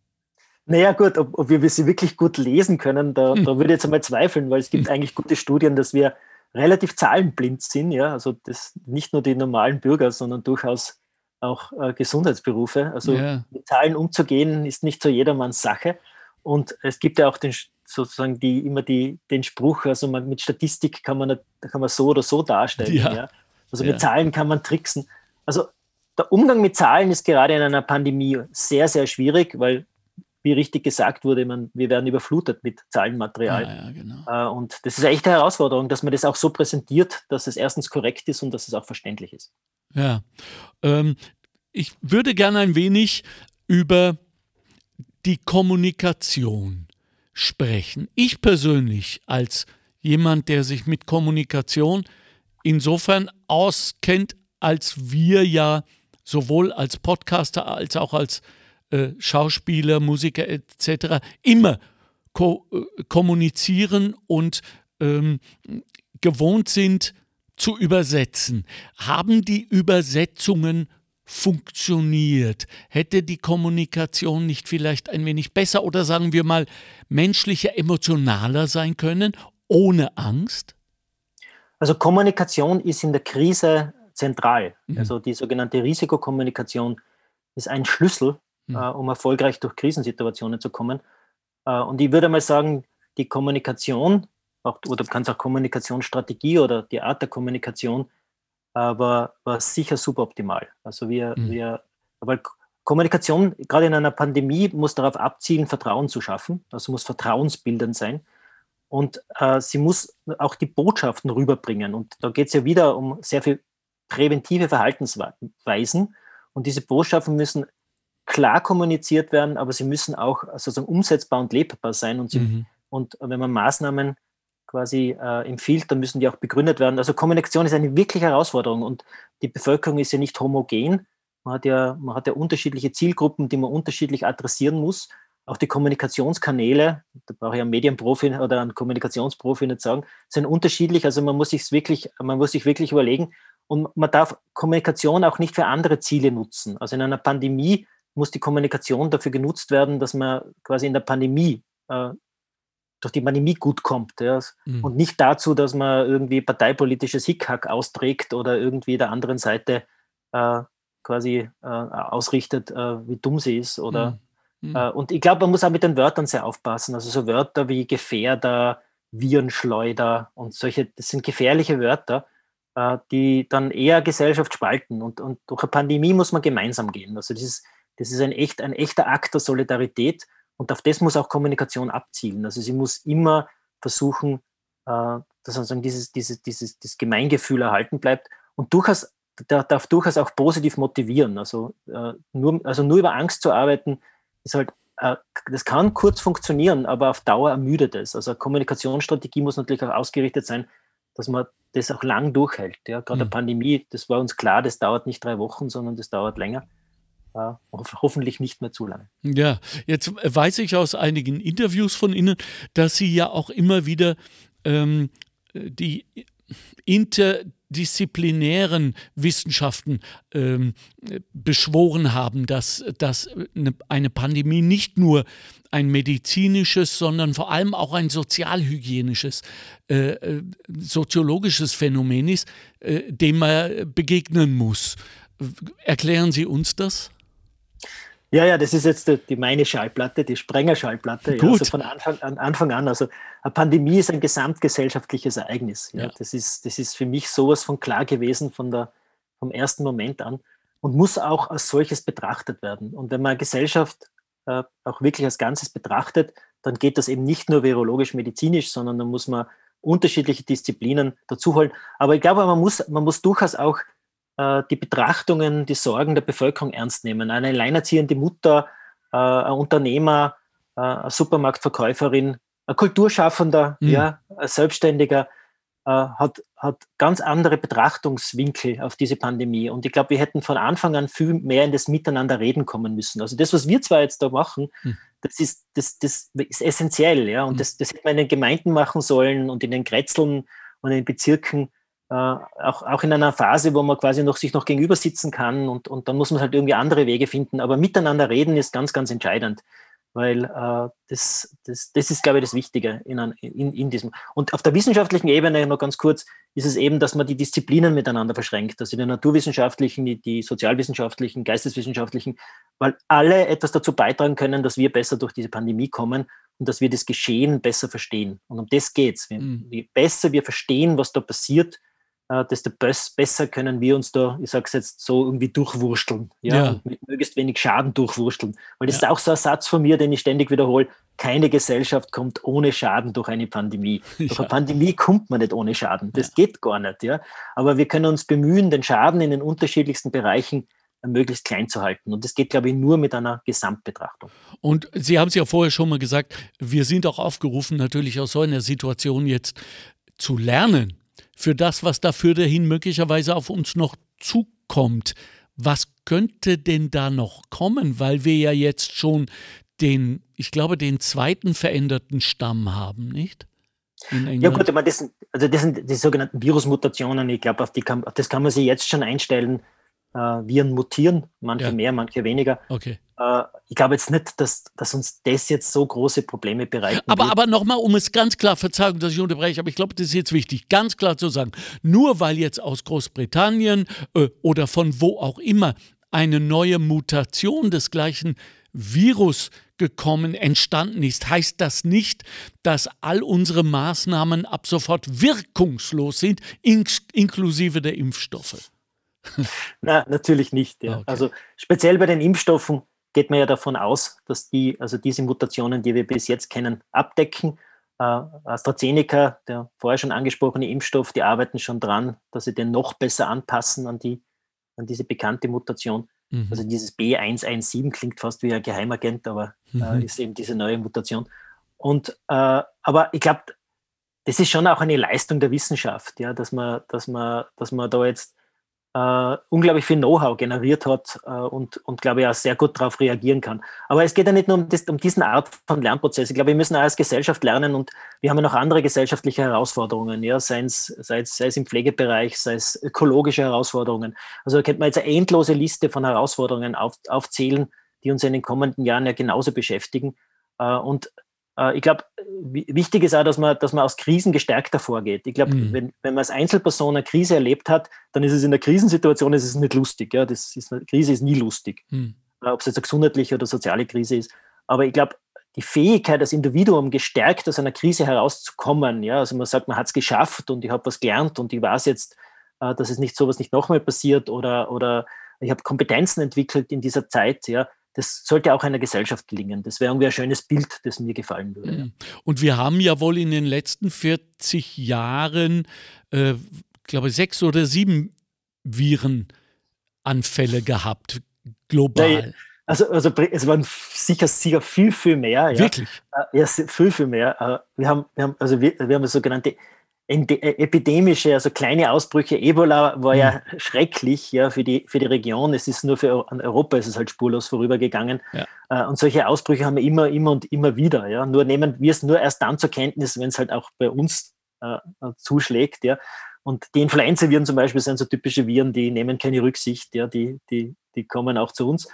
Naja, gut, ob, ob wir sie wirklich gut lesen können, da, da würde ich jetzt einmal zweifeln, weil es gibt eigentlich gute Studien, dass wir relativ zahlenblind sind, ja, also das nicht nur die normalen Bürger, sondern durchaus auch äh, Gesundheitsberufe. Also Ja. mit Zahlen umzugehen, ist nicht so jedermanns Sache. Und es gibt ja auch den, sozusagen die, immer die, den Spruch, also man, mit Statistik kann man, kann man so oder so darstellen. Ja. Ja. Also Ja. mit Zahlen kann man tricksen. Also der Umgang mit Zahlen ist gerade in einer Pandemie sehr, sehr schwierig, weil, wie richtig gesagt wurde, man, wir werden überflutet mit Zahlenmaterial. Ja, ja, genau. Äh, Und das ist eine echte Herausforderung, dass man das auch so präsentiert, dass es erstens korrekt ist und dass es auch verständlich ist. Ja. Ähm, ich würde gerne ein wenig über die Kommunikation sprechen. Ich persönlich als jemand, der sich mit Kommunikation insofern auskennt, als wir ja sowohl als Podcaster als auch als äh, Schauspieler, Musiker etc. immer ko äh, kommunizieren und ähm, gewohnt sind zu übersetzen. Haben die Übersetzungen funktioniert? Hätte die Kommunikation nicht vielleicht ein wenig besser oder sagen wir mal menschlicher, emotionaler sein können, ohne Angst? Also Kommunikation ist in der Krise zentral. Mhm. Also die sogenannte Risikokommunikation ist ein Schlüssel, Mhm. äh, um erfolgreich durch Krisensituationen zu kommen. Äh, und ich würde mal sagen, die Kommunikation, auch, oder du kannst auch Kommunikationsstrategie oder die Art der Kommunikation, äh, war, war sicher suboptimal. Also wir, Mhm. wir weil Kommunikation, gerade in einer Pandemie, muss darauf abzielen, Vertrauen zu schaffen, also muss vertrauensbildend sein. Und äh, sie muss auch die Botschaften rüberbringen. Und da geht es ja wieder um sehr viel präventive Verhaltensweisen. Und diese Botschaften müssen klar kommuniziert werden, aber sie müssen auch sozusagen umsetzbar und lebbar sein. Und, sie, Mhm. und wenn man Maßnahmen quasi äh, empfiehlt, dann müssen die auch begründet werden. Also Kommunikation ist eine wirkliche Herausforderung und die Bevölkerung ist ja nicht homogen. Man hat ja, man hat ja unterschiedliche Zielgruppen, die man unterschiedlich adressieren muss. auch die Kommunikationskanäle, da brauche ich einen Medienprofi oder einen Kommunikationsprofi nicht sagen, sind unterschiedlich. Also man muss sich wirklich, man muss sich wirklich überlegen und man darf Kommunikation auch nicht für andere Ziele nutzen. Also in einer Pandemie muss die Kommunikation dafür genutzt werden, dass man quasi in der Pandemie äh, durch die Pandemie gut kommt. Ja. Mhm. Und nicht dazu, dass man irgendwie parteipolitisches Hickhack austrägt oder irgendwie der anderen Seite äh, quasi äh, ausrichtet, äh, wie dumm sie ist oder mhm Mhm. Äh, und ich glaube, man muss auch mit den Wörtern sehr aufpassen. Also so Wörter wie Gefährder, Virenschleuder und solche, das sind gefährliche Wörter, äh, die dann eher Gesellschaft spalten. Und, und durch eine Pandemie muss man gemeinsam gehen. Also ist, das ist ein, echt, ein echter Akt der Solidarität und auf das muss auch Kommunikation abzielen. Also sie muss immer versuchen, äh, dass sozusagen dieses, dieses, dieses, dieses Gemeingefühl erhalten bleibt und durchaus, darf durchaus auch positiv motivieren. Also, nur, also nur über Angst zu arbeiten, ist halt, äh, das kann kurz funktionieren, aber auf Dauer ermüdet es. Also eine Kommunikationsstrategie muss natürlich auch ausgerichtet sein, dass man das auch lang durchhält. Ja, gerade mhm. der Pandemie, das war uns klar, das dauert nicht drei Wochen, sondern das dauert länger. Hoffentlich nicht mehr zu lange. Ja, jetzt weiß ich aus einigen Interviews von Ihnen, dass Sie ja auch immer wieder ähm, die interdisziplinären Wissenschaften ähm, beschworen haben, dass, dass eine Pandemie nicht nur ein medizinisches, sondern vor allem auch ein sozialhygienisches, äh, äh soziologisches Phänomen ist, äh, dem man begegnen muss. Erklären Sie uns das? Ja, ja, das ist jetzt die, die meine Schallplatte, die Sprenger-Schallplatte. Ja, also von Anfang an, Anfang an. Also eine Pandemie ist ein gesamtgesellschaftliches Ereignis. Ja. ja. Das, ist, das ist für mich sowas von klar gewesen von der, vom ersten Moment an und muss auch als solches betrachtet werden. Und wenn man Gesellschaft äh, auch wirklich als Ganzes betrachtet, dann geht das eben nicht nur virologisch-medizinisch, sondern dann muss man unterschiedliche Disziplinen dazu holen. Aber ich glaube, man muss, man muss durchaus auch äh, die Betrachtungen, die Sorgen der Bevölkerung ernst nehmen. Eine alleinerziehende Mutter, äh, ein Unternehmer, äh, eine Supermarktverkäuferin, ein Kulturschaffender, mhm. ja, ein Selbstständiger hat, hat ganz andere Betrachtungswinkel auf diese Pandemie. Und ich glaube, wir hätten von Anfang an viel mehr in das Miteinander reden kommen müssen. Also das, was wir zwar jetzt da machen, mhm. das, ist, das, das ist essentiell, ja. Und mhm. das, das hätte man in den Gemeinden machen sollen und in den Kretzeln und in den Bezirken äh, auch, auch in einer Phase, wo man quasi noch sich noch gegenüber sitzen kann und, und dann muss man halt irgendwie andere Wege finden. Aber miteinander reden ist ganz, ganz entscheidend, weil äh, das, das, das ist, glaube ich, das Wichtige in, in, in diesem. Und auf der wissenschaftlichen Ebene noch ganz kurz ist es eben, dass man die Disziplinen miteinander verschränkt, also die naturwissenschaftlichen, die, die sozialwissenschaftlichen, geisteswissenschaftlichen, weil alle etwas dazu beitragen können, dass wir besser durch diese Pandemie kommen und dass wir das Geschehen besser verstehen. Und um das geht es. Mhm. Je besser wir verstehen, was da passiert, äh, desto besser können wir uns da, ich sage es jetzt so, irgendwie durchwursteln. Ja, ja. mit möglichst wenig Schaden durchwursteln. Weil das ja. ist auch so ein Satz von mir, den ich ständig wiederhole. Keine Gesellschaft kommt ohne Schaden durch eine Pandemie. Ja. [laughs] Durch eine Pandemie kommt man nicht ohne Schaden. Das geht gar nicht. Ja? Aber wir können uns bemühen, den Schaden in den unterschiedlichsten Bereichen möglichst klein zu halten. Und das geht, glaube ich, nur mit einer Gesamtbetrachtung. Und Sie haben es ja vorher schon mal gesagt, wir sind auch aufgerufen, natürlich aus so einer Situation jetzt zu lernen für das, was dafür dahin möglicherweise auf uns noch zukommt. Was könnte denn da noch kommen, weil wir ja jetzt schon den, ich glaube, den zweiten veränderten Stamm haben, nicht? Ja gut, aber das, also das sind die sogenannten Virusmutationen. Ich glaube, auf, auf das kann man sich jetzt schon einstellen äh, Viren mutieren, manche ja. mehr, manche weniger. Okay. Äh, ich glaube jetzt nicht, dass, dass uns das jetzt so große Probleme bereitet. Aber, wird. aber nochmal, um es ganz klar, Verzeihung, dass ich unterbreche, aber ich glaube, das ist jetzt wichtig, ganz klar zu sagen, nur weil jetzt aus Großbritannien äh, oder von wo auch immer eine neue Mutation des gleichen Virus gekommen, entstanden ist, heißt das nicht, dass all unsere Maßnahmen ab sofort wirkungslos sind, inklusive der Impfstoffe. [laughs] Na, natürlich nicht. Ja. Okay. Also speziell bei den Impfstoffen geht man ja davon aus, dass die, also diese Mutationen, die wir bis jetzt kennen, abdecken. Äh, AstraZeneca, der vorher schon angesprochene Impfstoff, die arbeiten schon dran, dass sie den noch besser anpassen an, die, an diese bekannte Mutation. Mhm. Also dieses B117 klingt fast wie ein Geheimagent, aber äh, mhm. ist eben diese neue Mutation. Und äh, aber ich glaube, das ist schon auch eine Leistung der Wissenschaft, ja, dass man, dass man, dass man da jetzt äh, unglaublich viel Know-how generiert hat äh, und, und glaube ich auch sehr gut darauf reagieren kann. Aber es geht ja nicht nur um, das, um diesen Art von Lernprozess. Ich glaube, wir müssen auch als Gesellschaft lernen und wir haben ja noch andere gesellschaftliche Herausforderungen, ja, sei es, sei es, sei es im Pflegebereich, sei es ökologische Herausforderungen. Also da könnte man jetzt eine endlose Liste von Herausforderungen auf, aufzählen, die uns in den kommenden Jahren ja genauso beschäftigen. Äh, und ich glaube, wichtig ist auch, dass man, dass man aus Krisen gestärkt vorgeht. Ich glaube, mhm. wenn, wenn man als Einzelperson eine Krise erlebt hat, dann ist es in der Krisensituation ist es nicht lustig. Ja? Das ist, eine Krise ist nie lustig. Mhm. Ob es jetzt eine gesundheitliche oder soziale Krise ist. Aber ich glaube, die Fähigkeit, das Individuum gestärkt aus einer Krise herauszukommen, ja, also man sagt, man hat es geschafft und ich habe was gelernt und ich weiß jetzt, äh, dass es nicht sowas nicht nochmal passiert oder, oder ich habe Kompetenzen entwickelt in dieser Zeit, ja, das sollte auch einer Gesellschaft gelingen. Das wäre irgendwie ein schönes Bild, das mir gefallen würde. Mhm. Und wir haben ja wohl in den letzten 40 Jahren, äh, glaube sechs oder sieben Virenanfälle gehabt, global. Also, also es waren sicher, sicher viel, viel mehr. Ja. Wirklich? Äh, ja, viel, viel mehr. Äh, wir haben, wir haben, also wir, wir haben sogenannte äh, epidemische, also kleine Ausbrüche. Ebola war ja mhm. schrecklich ja, für, die, für die Region. Es ist nur für Europa ist es halt spurlos vorübergegangen. Ja. Äh, und solche Ausbrüche haben wir immer, immer und immer wieder. Ja. Nur nehmen wir es nur erst dann zur Kenntnis, wenn es halt auch bei uns äh, äh, zuschlägt. Ja. Und die Influenza-Viren zum Beispiel sind so typische Viren, die nehmen keine Rücksicht, ja, die, die, die kommen auch zu uns.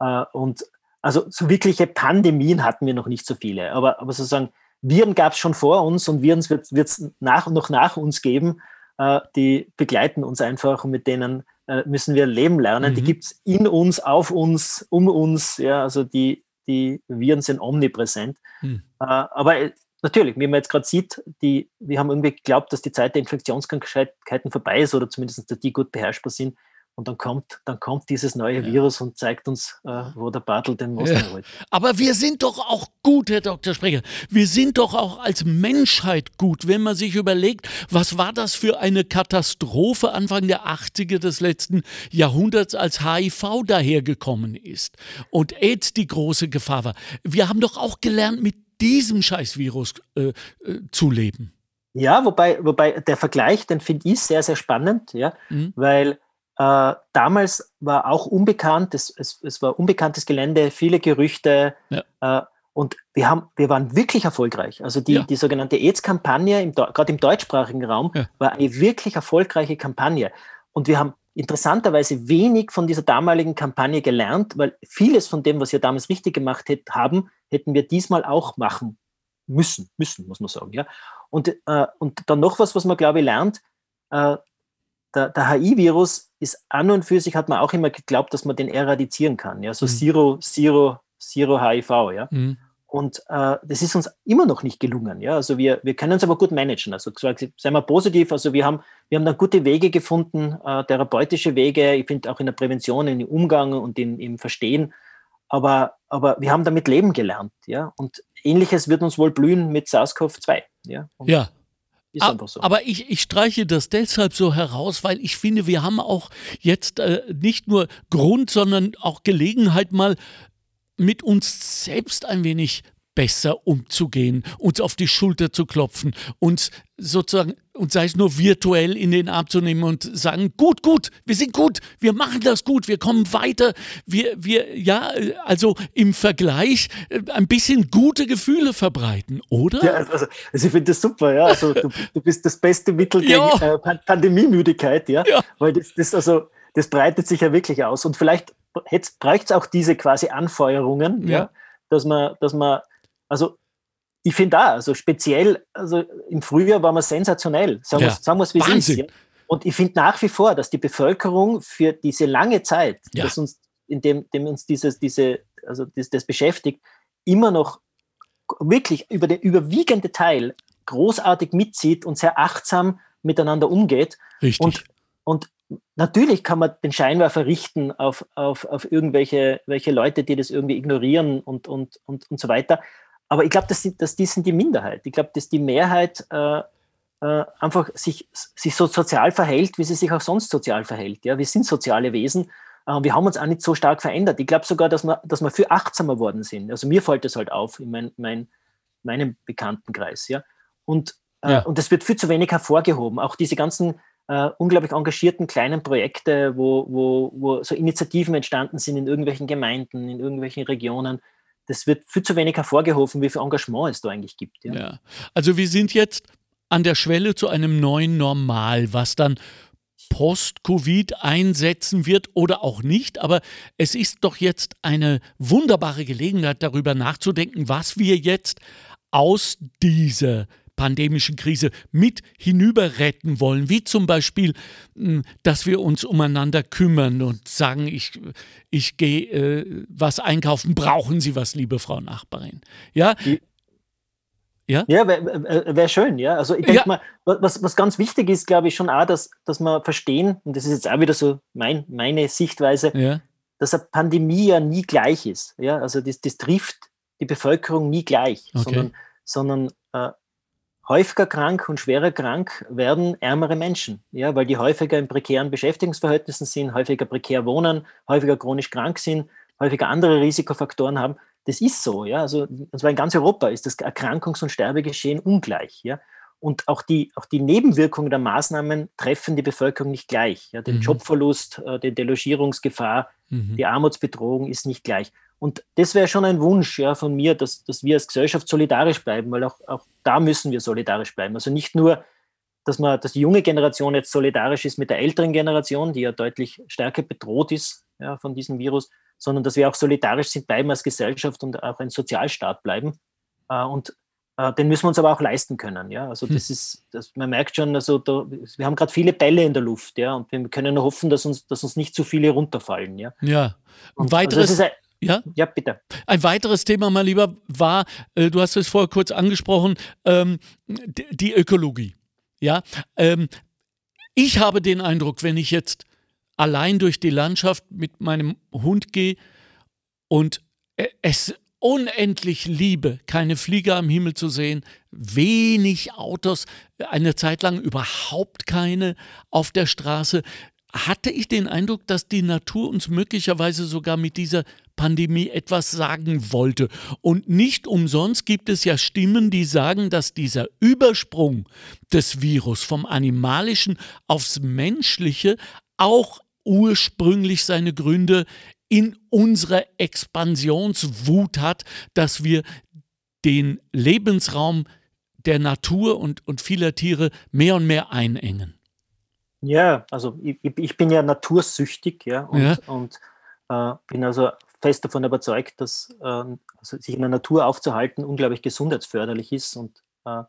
Äh, und also so wirkliche Pandemien hatten wir noch nicht so viele. Aber, aber sozusagen Viren gab es schon vor uns und Viren wird es nach, noch nach uns geben. Äh, die begleiten uns einfach und mit denen äh, müssen wir leben lernen. Mhm. Die gibt es in uns, auf uns, um uns. Ja, also die, die Viren sind omnipräsent. Mhm. Äh, aber natürlich, wie man jetzt gerade sieht, die, wir haben irgendwie geglaubt, dass die Zeit der Infektionskrankheiten vorbei ist oder zumindest, dass die gut beherrschbar sind. Und dann kommt, dann kommt dieses neue ja. Virus und zeigt uns, äh, wo der Bartel den Most ja. holt. Aber wir sind doch auch gut, Herr Dr. Sprecher. Wir sind doch auch als Menschheit gut, wenn man sich überlegt, was war das für eine Katastrophe Anfang der 80er des letzten Jahrhunderts, als HIV dahergekommen ist und AIDS die große Gefahr war. Wir haben doch auch gelernt, mit diesem Scheißvirus äh, äh, zu leben. Ja, wobei, wobei der Vergleich, den finde ich sehr, sehr spannend, ja, mhm. weil äh, damals war auch unbekannt, es, es, es, war unbekanntes Gelände, viele Gerüchte. Ja. Äh, und wir, haben, wir waren wirklich erfolgreich. Also die, ja. die sogenannte AIDS-Kampagne, gerade im deutschsprachigen Raum, ja. war eine wirklich erfolgreiche Kampagne. Und wir haben interessanterweise wenig von dieser damaligen Kampagne gelernt, weil vieles von dem, was wir damals richtig gemacht hätt, haben, hätten wir diesmal auch machen müssen, müssen, muss man sagen. Ja? Und, äh, und dann noch was, was man, glaube ich, lernt, äh, der, der HI-Virus ist an und für sich, hat man auch immer geglaubt, dass man den eradizieren kann. Ja, so mhm. Zero, Zero, Zero HIV, ja. Mhm. Und äh, das ist uns immer noch nicht gelungen. Ja? Also wir, wir können es aber gut managen. Also seien wir positiv. Also wir haben, wir haben dann gute Wege gefunden, äh, therapeutische Wege, ich finde auch in der Prävention, im Umgang und in, im Verstehen. Aber, aber wir haben damit leben gelernt. Ja? Und ähnliches wird uns wohl blühen mit SARS-CoV-2. Ja? Und ja, ist einfach so. Aber ich, ich streiche das deshalb so heraus, weil ich finde, wir haben auch jetzt äh, nicht nur Grund, sondern auch Gelegenheit, mal mit uns selbst ein wenig besser umzugehen, uns auf die Schulter zu klopfen, uns sozusagen, und sei es nur virtuell in den Arm zu nehmen und sagen, gut, gut, wir sind gut, wir machen das gut, wir kommen weiter, wir, wir, ja, also im Vergleich äh, ein bisschen gute Gefühle verbreiten, oder? Ja, also, also ich finde das super, ja, also du, du bist das beste Mittel gegen ja. äh, Pandemiemüdigkeit, ja, ja. weil das, das, also, das breitet sich ja wirklich aus und vielleicht braucht es auch diese quasi Anfeuerungen, ja. ja dass man, dass man also ich finde da, also speziell, also im Frühjahr war man sensationell, sagen ja. wir es, wie es ist. Ja? Und ich finde nach wie vor, dass die Bevölkerung für diese lange Zeit, ja. dass uns, in dem, dem uns dieses, diese, also das, das beschäftigt, immer noch wirklich über den überwiegende Teil großartig mitzieht und sehr achtsam miteinander umgeht. Richtig. Und, und natürlich kann man den Scheinwerfer richten auf, auf, auf irgendwelche welche Leute, die das irgendwie ignorieren und, und, und, und so weiter. Aber ich glaube, dass, die, dass die sind die Minderheit. Ich glaube, dass die Mehrheit äh, äh, einfach sich, sich so sozial verhält, wie sie sich auch sonst sozial verhält. Ja? Wir sind soziale Wesen. Äh, wir haben uns auch nicht so stark verändert. Ich glaube sogar, dass wir, dass wir viel achtsamer worden sind. Also mir fällt das halt auf in mein, mein, meinem Bekanntenkreis. Ja? Und, äh, ja. und das wird viel zu wenig hervorgehoben. Auch diese ganzen äh, unglaublich engagierten kleinen Projekte, wo, wo, wo so Initiativen entstanden sind in irgendwelchen Gemeinden, in irgendwelchen Regionen. Das wird viel zu wenig hervorgehoben, wie viel Engagement es da eigentlich gibt. Ja. ja. Also wir sind jetzt an der Schwelle zu einem neuen Normal, was dann Post-Covid einsetzen wird oder auch nicht. Aber es ist doch jetzt eine wunderbare Gelegenheit, darüber nachzudenken, was wir jetzt aus dieser pandemischen Krise mit hinüber retten wollen, wie zum Beispiel, hm, dass wir uns umeinander kümmern und sagen, ich, ich gehe äh, was einkaufen, brauchen Sie was, liebe Frau Nachbarin. Ja, ja, ja wäre wär schön, ja. Also ich denke ja. mal, was, was ganz wichtig ist, glaube ich, schon auch, dass, dass wir verstehen, und das ist jetzt auch wieder so mein, meine Sichtweise, ja. dass eine Pandemie ja nie gleich ist. Ja, also das, das trifft die Bevölkerung nie gleich, okay. sondern, sondern äh, häufiger krank und schwerer krank werden ärmere Menschen, ja, weil die häufiger in prekären Beschäftigungsverhältnissen sind, häufiger prekär wohnen, häufiger chronisch krank sind, häufiger andere Risikofaktoren haben. Das ist so, ja. Also, und zwar in ganz Europa ist das Erkrankungs- und Sterbegeschehen ungleich, ja. Und auch die, auch die Nebenwirkungen der Maßnahmen treffen die Bevölkerung nicht gleich. Ja. Den mhm. Jobverlust, äh, die Delogierungsgefahr, mhm. die Armutsbedrohung ist nicht gleich. Und das wäre schon ein Wunsch ja, von mir, dass, dass wir als Gesellschaft solidarisch bleiben, weil auch, auch da müssen wir solidarisch bleiben. Also nicht nur, dass, man, dass die junge Generation jetzt solidarisch ist mit der älteren Generation, die ja deutlich stärker bedroht ist ja, von diesem Virus, sondern dass wir auch solidarisch sind, bleiben als Gesellschaft und auch ein Sozialstaat bleiben. Äh, und äh, den müssen wir uns aber auch leisten können. Ja? Also das hm. ist, das, man merkt schon, also da, wir haben gerade viele Bälle in der Luft, ja, und wir können nur hoffen, dass uns, dass uns nicht zu viele runterfallen. Ja. Ja. Ein weiteres, also ein, ja? ja, bitte. Ein weiteres Thema, mein Lieber, war, äh, du hast es vorher kurz angesprochen, ähm, die Ökologie. Ja, ähm, ich habe den Eindruck, wenn ich jetzt allein durch die Landschaft mit meinem Hund gehe und es unendlich liebe, keine Flieger am Himmel zu sehen, wenig Autos, eine Zeit lang überhaupt keine auf der Straße, hatte ich den Eindruck, dass die Natur uns möglicherweise sogar mit dieser Pandemie etwas sagen wollte. Und nicht umsonst gibt es ja Stimmen, die sagen, dass dieser Übersprung des Virus vom animalischen aufs menschliche auch ursprünglich seine Gründe in unserer Expansionswut hat, dass wir den Lebensraum der Natur und, und vieler Tiere mehr und mehr einengen. Ja, also ich, ich bin ja natursüchtig, ja, und, ja. und äh, bin also fest davon überzeugt, dass äh, also sich in der Natur aufzuhalten unglaublich gesundheitsförderlich ist und äh,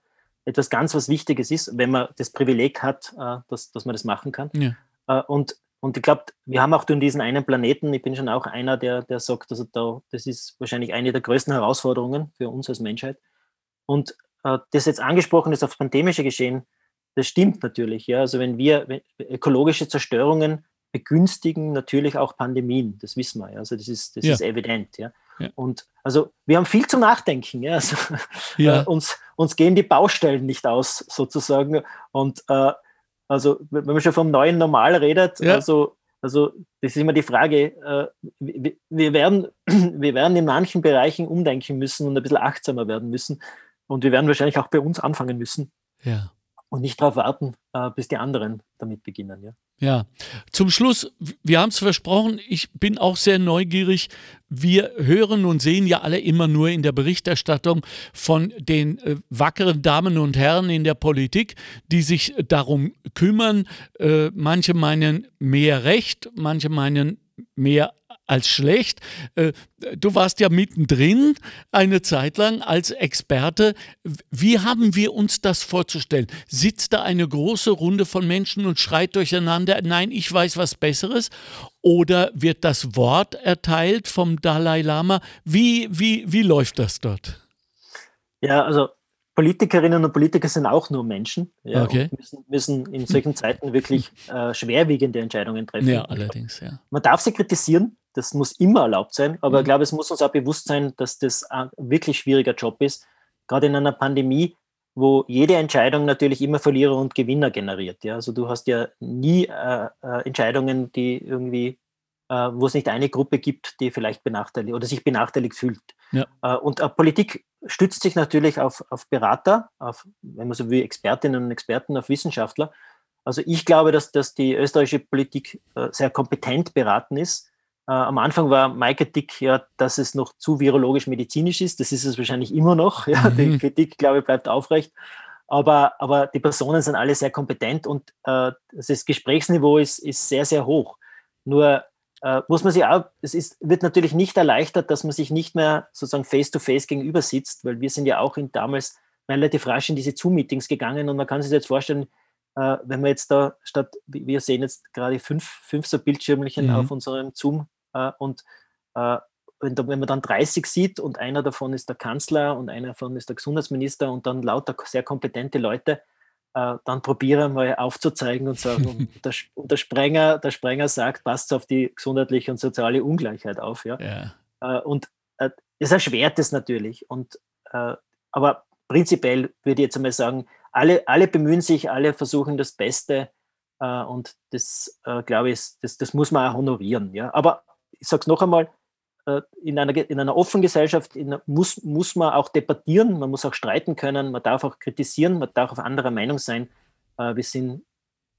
etwas ganz was Wichtiges ist, wenn man das Privileg hat, äh, dass, dass man das machen kann. Ja. Äh, und und ich glaube, wir haben auch in diesen einen Planeten, ich bin schon auch einer, der, der sagt, also da, das ist wahrscheinlich eine der größten Herausforderungen für uns als Menschheit. Und äh, das jetzt angesprochen ist aufs pandemische Geschehen, das stimmt natürlich. Ja. Also wenn wir wenn, ökologische Zerstörungen begünstigen natürlich auch Pandemien, das wissen wir. Ja. Also das ist, das ja. ist evident. Ja. ja. Und also wir haben viel zum Nachdenken. Ja. Also. Äh, uns, uns gehen die Baustellen nicht aus, sozusagen. Und äh, also, wenn man schon vom neuen Normal redet, also, also das ist immer die Frage, äh, wir, werden, [clears throat] wir werden in manchen Bereichen umdenken müssen und ein bisschen achtsamer werden müssen. Und wir werden wahrscheinlich auch bei uns anfangen müssen. Ja und nicht darauf warten, äh, bis die anderen damit beginnen. Ja, ja. zum Schluss, wir haben es versprochen, ich bin auch sehr neugierig. Wir hören und sehen ja alle immer nur in der Berichterstattung von den äh, wackeren Damen und Herren in der Politik, die sich darum kümmern. Äh, manche meinen mehr Recht, manche meinen mehr als schlecht. Äh, du warst ja mittendrin eine Zeit lang als Experte. Wie haben wir uns das vorzustellen? Sitzt da eine große Runde von Menschen und schreit durcheinander, nein, ich weiß was Besseres? Oder wird das Wort erteilt vom Dalai Lama? Wie, wie, wie läuft das dort? Ja, also Politikerinnen und Politiker sind auch nur Menschen ja, okay. müssen, müssen, in solchen [laughs] Zeiten wirklich äh, schwerwiegende Entscheidungen treffen. Ja, allerdings, ja. Man darf sie kritisieren, das muss immer erlaubt sein, aber mhm. ich glaube, es muss uns auch bewusst sein, dass das ein wirklich schwieriger Job ist, gerade in einer Pandemie, wo jede Entscheidung natürlich immer Verlierer und Gewinner generiert. Ja? Also du hast ja nie äh, äh, Entscheidungen, die irgendwie, äh, wo es nicht eine Gruppe gibt, die vielleicht benachteiligt oder sich benachteiligt fühlt. Ja. Äh, und Politik stützt sich natürlich auf, auf Berater, auf, wenn man so will, Expertinnen und Experten, auf Wissenschaftler. Also ich glaube, dass, dass die österreichische Politik sehr kompetent beraten ist. Äh, am Anfang war meine Kritik ja, dass es noch zu virologisch-medizinisch ist. Das ist es wahrscheinlich immer noch. Ja. Mhm. Die Kritik, glaube ich, bleibt aufrecht. Aber, aber die Personen sind alle sehr kompetent und äh, das Gesprächsniveau ist, ist sehr, sehr hoch. Nur äh, muss man sich auch, es ist, wird natürlich nicht erleichtert, dass man sich nicht mehr sozusagen face-to-face -face gegenüber sitzt, weil wir sind ja auch in damals relativ rasch in diese Zoom-Meetings gegangen und man kann sich jetzt vorstellen, äh, wenn wir jetzt da statt, wir sehen jetzt gerade fünf, fünf so Bildschirmchen mhm. auf unserem Zoom und äh, wenn, da, wenn, man dann 30 sieht und einer davon ist der Kanzler und einer davon ist der Gesundheitsminister und dann lauter sehr kompetente Leute, äh, dann probiere mal aufzuzeigen und sagen, und [laughs] der, und der, Sprenger, der Sprenger sagt, passt auf die gesundheitliche und soziale Ungleichheit auf. Ja? ja. Äh, und äh, es erschwert es natürlich. Und, aber prinzipiell würde ich jetzt einmal sagen, alle, alle bemühen sich, alle versuchen das Beste äh, und das, äh, glaube ich, das, das muss man auch honorieren. Ja? Aber ich sage es noch einmal, äh, in einer, in einer offenen Gesellschaft in, muss, muss man auch debattieren, man muss auch streiten können, man darf auch kritisieren, man darf auf anderer Meinung sein. Äh, wir sind,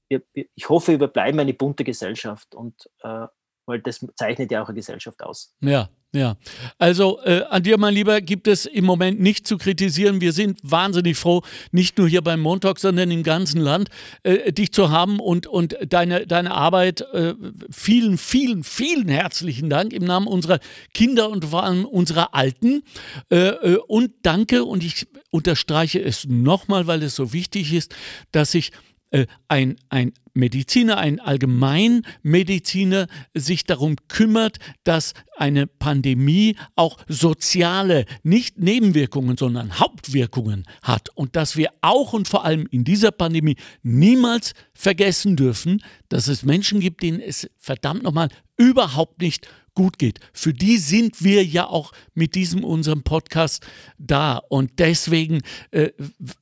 wir, ich hoffe, wir bleiben eine bunte Gesellschaft und äh, weil das zeichnet ja auch eine Gesellschaft aus. Ja, ja. Also äh, an dir, mein Lieber, gibt es im Moment nicht zu kritisieren. Wir sind wahnsinnig froh, nicht nur hier beim Montag, sondern im ganzen Land, äh, dich zu haben und, und deine, deine Arbeit. Äh, vielen, vielen, vielen herzlichen Dank im Namen unserer Kinder und vor allem unserer Alten. Äh, äh, und danke, und ich unterstreiche es nochmal, weil es so wichtig ist, dass sich äh, ein, ein Mediziner, ein Allgemeinmediziner sich darum kümmert, dass eine Pandemie auch soziale, nicht Nebenwirkungen, sondern Hauptwirkungen hat und dass wir auch und vor allem in dieser Pandemie niemals vergessen dürfen, dass es Menschen gibt, denen es verdammt nochmal überhaupt nicht gut geht. Für die sind wir ja auch mit diesem unserem Podcast da. Und deswegen äh,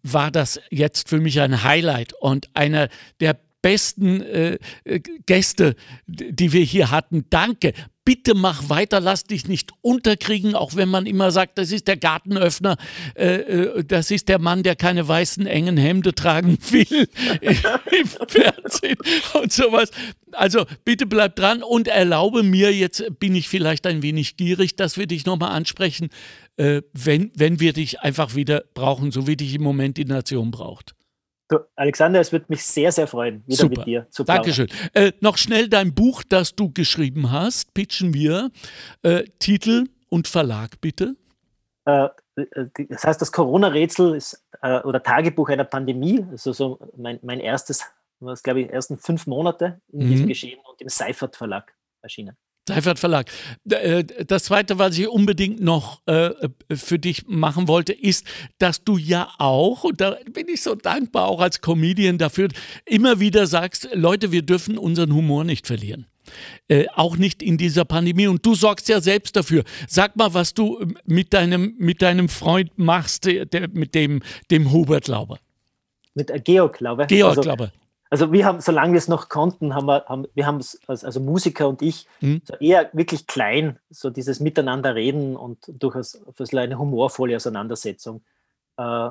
war das jetzt für mich ein Highlight und einer der besten äh, äh Gäste, die wir hier hatten. Danke bitte mach weiter, lass dich nicht unterkriegen, auch wenn man immer sagt, das ist der Gartenöffner, äh, äh das ist der Mann, der keine weißen, engen Hemde tragen will [laughs] im Fernsehen und sowas. Also bitte bleib dran und erlaube mir, jetzt bin ich vielleicht ein wenig gierig, dass wir dich nochmal ansprechen, äh, wenn, wenn wir dich einfach wieder brauchen, so wie dich im Moment die Nation braucht. Du, Alexander, es würde mich sehr, sehr freuen, wieder Super. mit dir zu plaudern. Dankeschön. Äh, noch schnell dein Buch, das du geschrieben hast, pitchen wir. Äh, Titel und Verlag, bitte. Äh, das heißt, das Corona-Rätsel ist äh, oder Tagebuch einer Pandemie, also so mein, mein erstes, was glaube ich, ersten fünf Monate in mhm. diesem Geschehen und im Seifert Verlag erschienen. Seifert Verlag. Äh, das zweite, was ich unbedingt noch äh, für dich machen wollte, ist, dass du ja auch, und da bin ich so dankbar auch als Comedian dafür, immer wieder sagst, Leute, wir dürfen unseren Humor nicht verlieren. Äh, auch nicht in dieser Pandemie. Und du sorgst ja selbst dafür. Sag mal, was du mit deinem, mit deinem Freund machst, der, mit dem, dem Hubert Lauber. Mit Georg Lauber. Georg also, Lauber. Also wir haben, solange wir es noch konnten, haben wir, haben, wir haben also Musiker und ich, mhm. so eher wirklich klein, so dieses Miteinander reden und durchaus für eine humorvolle Auseinandersetzung. Äh,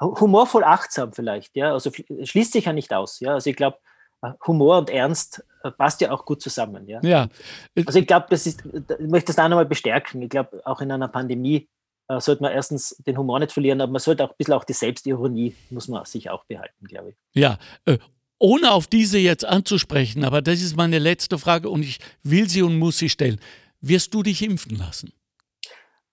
humorvoll achtsam vielleicht, ja, also schließt sich ja nicht aus, ja, also ich glaube, äh, Humor und Ernst äh, passt ja auch gut zusammen, ja. ja. Also ich glaube, das ist, ich möchte das da nochmal bestärken, ich glaube, auch in einer Pandemie äh, sollte man erstens den Humor nicht verlieren, aber man sollte auch ein bisschen auch die Selbstironie, muss man sich auch behalten, glaube ich. Ja, äh, ohne auf diese jetzt anzusprechen, aber das ist meine letzte Frage und ich will sie und muss sie stellen. Wirst du dich impfen lassen?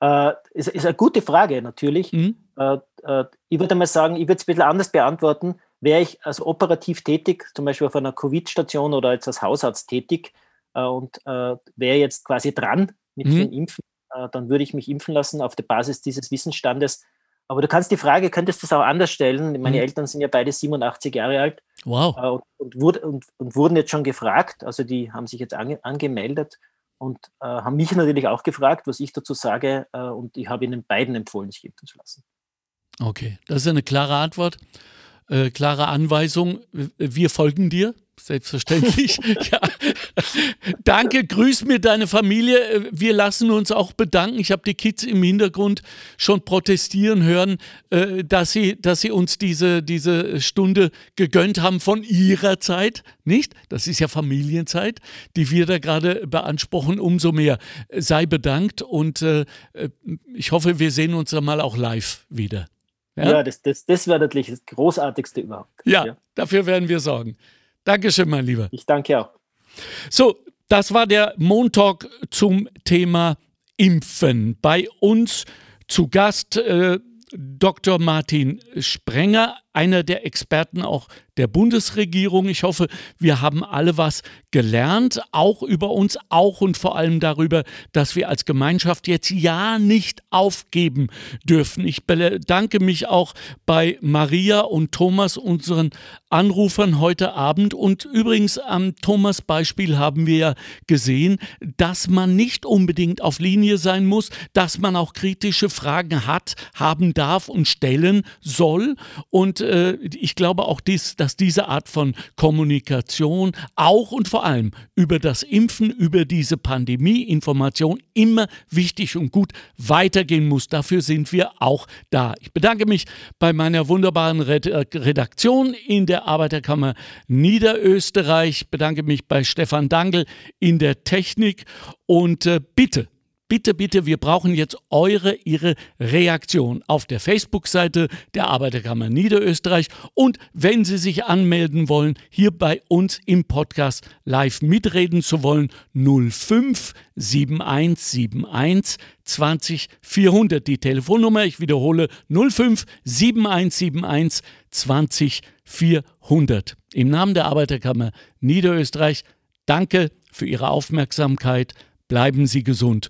Äh, ist, ist, eine gute Frage natürlich. Mhm. Äh, äh, ich würde mal sagen, ich würde es ein bisschen anders beantworten. Wäre ich also operativ tätig, zum Beispiel auf einer Covid-Station oder jetzt als Hausarzt tätig äh, und äh, wäre jetzt quasi dran mit mhm. dem Impfen, äh, dann würde ich mich impfen lassen auf der Basis dieses Wissensstandes. Aber du kannst die Frage, könntest du es auch anders stellen? Meine mhm. Eltern sind ja beide 87 Jahre alt Wow. Äh, und, und, wurde, und, und, wurden jetzt schon gefragt, also die haben sich jetzt ange, angemeldet und äh, haben mich natürlich auch gefragt, was ich dazu sage äh, und ich habe ihnen beiden empfohlen, sich impfen zu lassen. Okay, das ist eine klare Antwort, äh, klare Anweisung. Wir folgen dir. Selbstverständlich. [laughs] ja. Danke, grüß mir deine Familie. Wir lassen uns auch bedanken. Ich habe die Kids im Hintergrund schon protestieren hören, äh, dass sie, dass sie uns diese, diese Stunde gegönnt haben von ihrer Zeit. Nicht? Das ist ja Familienzeit, die wir da gerade beanspruchen. Umso mehr sei bedankt und äh, äh, ich hoffe, wir sehen uns dann mal auch live wieder. Ja, ja das, das, das wäre natürlich das Großartigste überhaupt. Ja, ja, dafür werden wir sorgen. Dankeschön, mein Lieber. Ich danke auch. So, das war der Montalk zum Thema Impfen. Bei uns zu Gast äh, Dr. Martin Sprenger, einer der Experten auch der Bundesregierung. Ich hoffe, wir haben alle was gelernt, auch über uns, auch und vor allem darüber, dass wir als Gemeinschaft jetzt ja nicht aufgeben dürfen. Ich bedanke mich auch bei Maria und Thomas, unseren Anrufern heute Abend. Und übrigens am Thomas Beispiel haben wir ja gesehen, dass man nicht unbedingt auf Linie sein muss, dass man auch kritische Fragen hat, haben darf und stellen soll. Und äh, ich glaube auch, dies, dass diese Art von Kommunikation auch und vor allem über das Impfen, über diese Pandemie-Information immer wichtig und gut weitergehen muss. Dafür sind wir auch da. Ich bedanke mich bei meiner wunderbaren Redaktion in der Arbeiterkammer Niederösterreich, ich bedanke mich bei Stefan Dangel in der Technik und äh, bitte bitte, bitte, wir brauchen jetzt eure, ihre Reaktion auf der Facebook-Seite der Arbeiterkammer Niederösterreich und wenn Sie sich anmelden wollen, hier bei uns im Podcast live mitreden zu wollen, 05 7171 20 400. Die Telefonnummer, ich wiederhole, 05 7171 20 400. Im Namen der Arbeiterkammer Niederösterreich, danke für Ihre Aufmerksamkeit. Bleiben Sie gesund.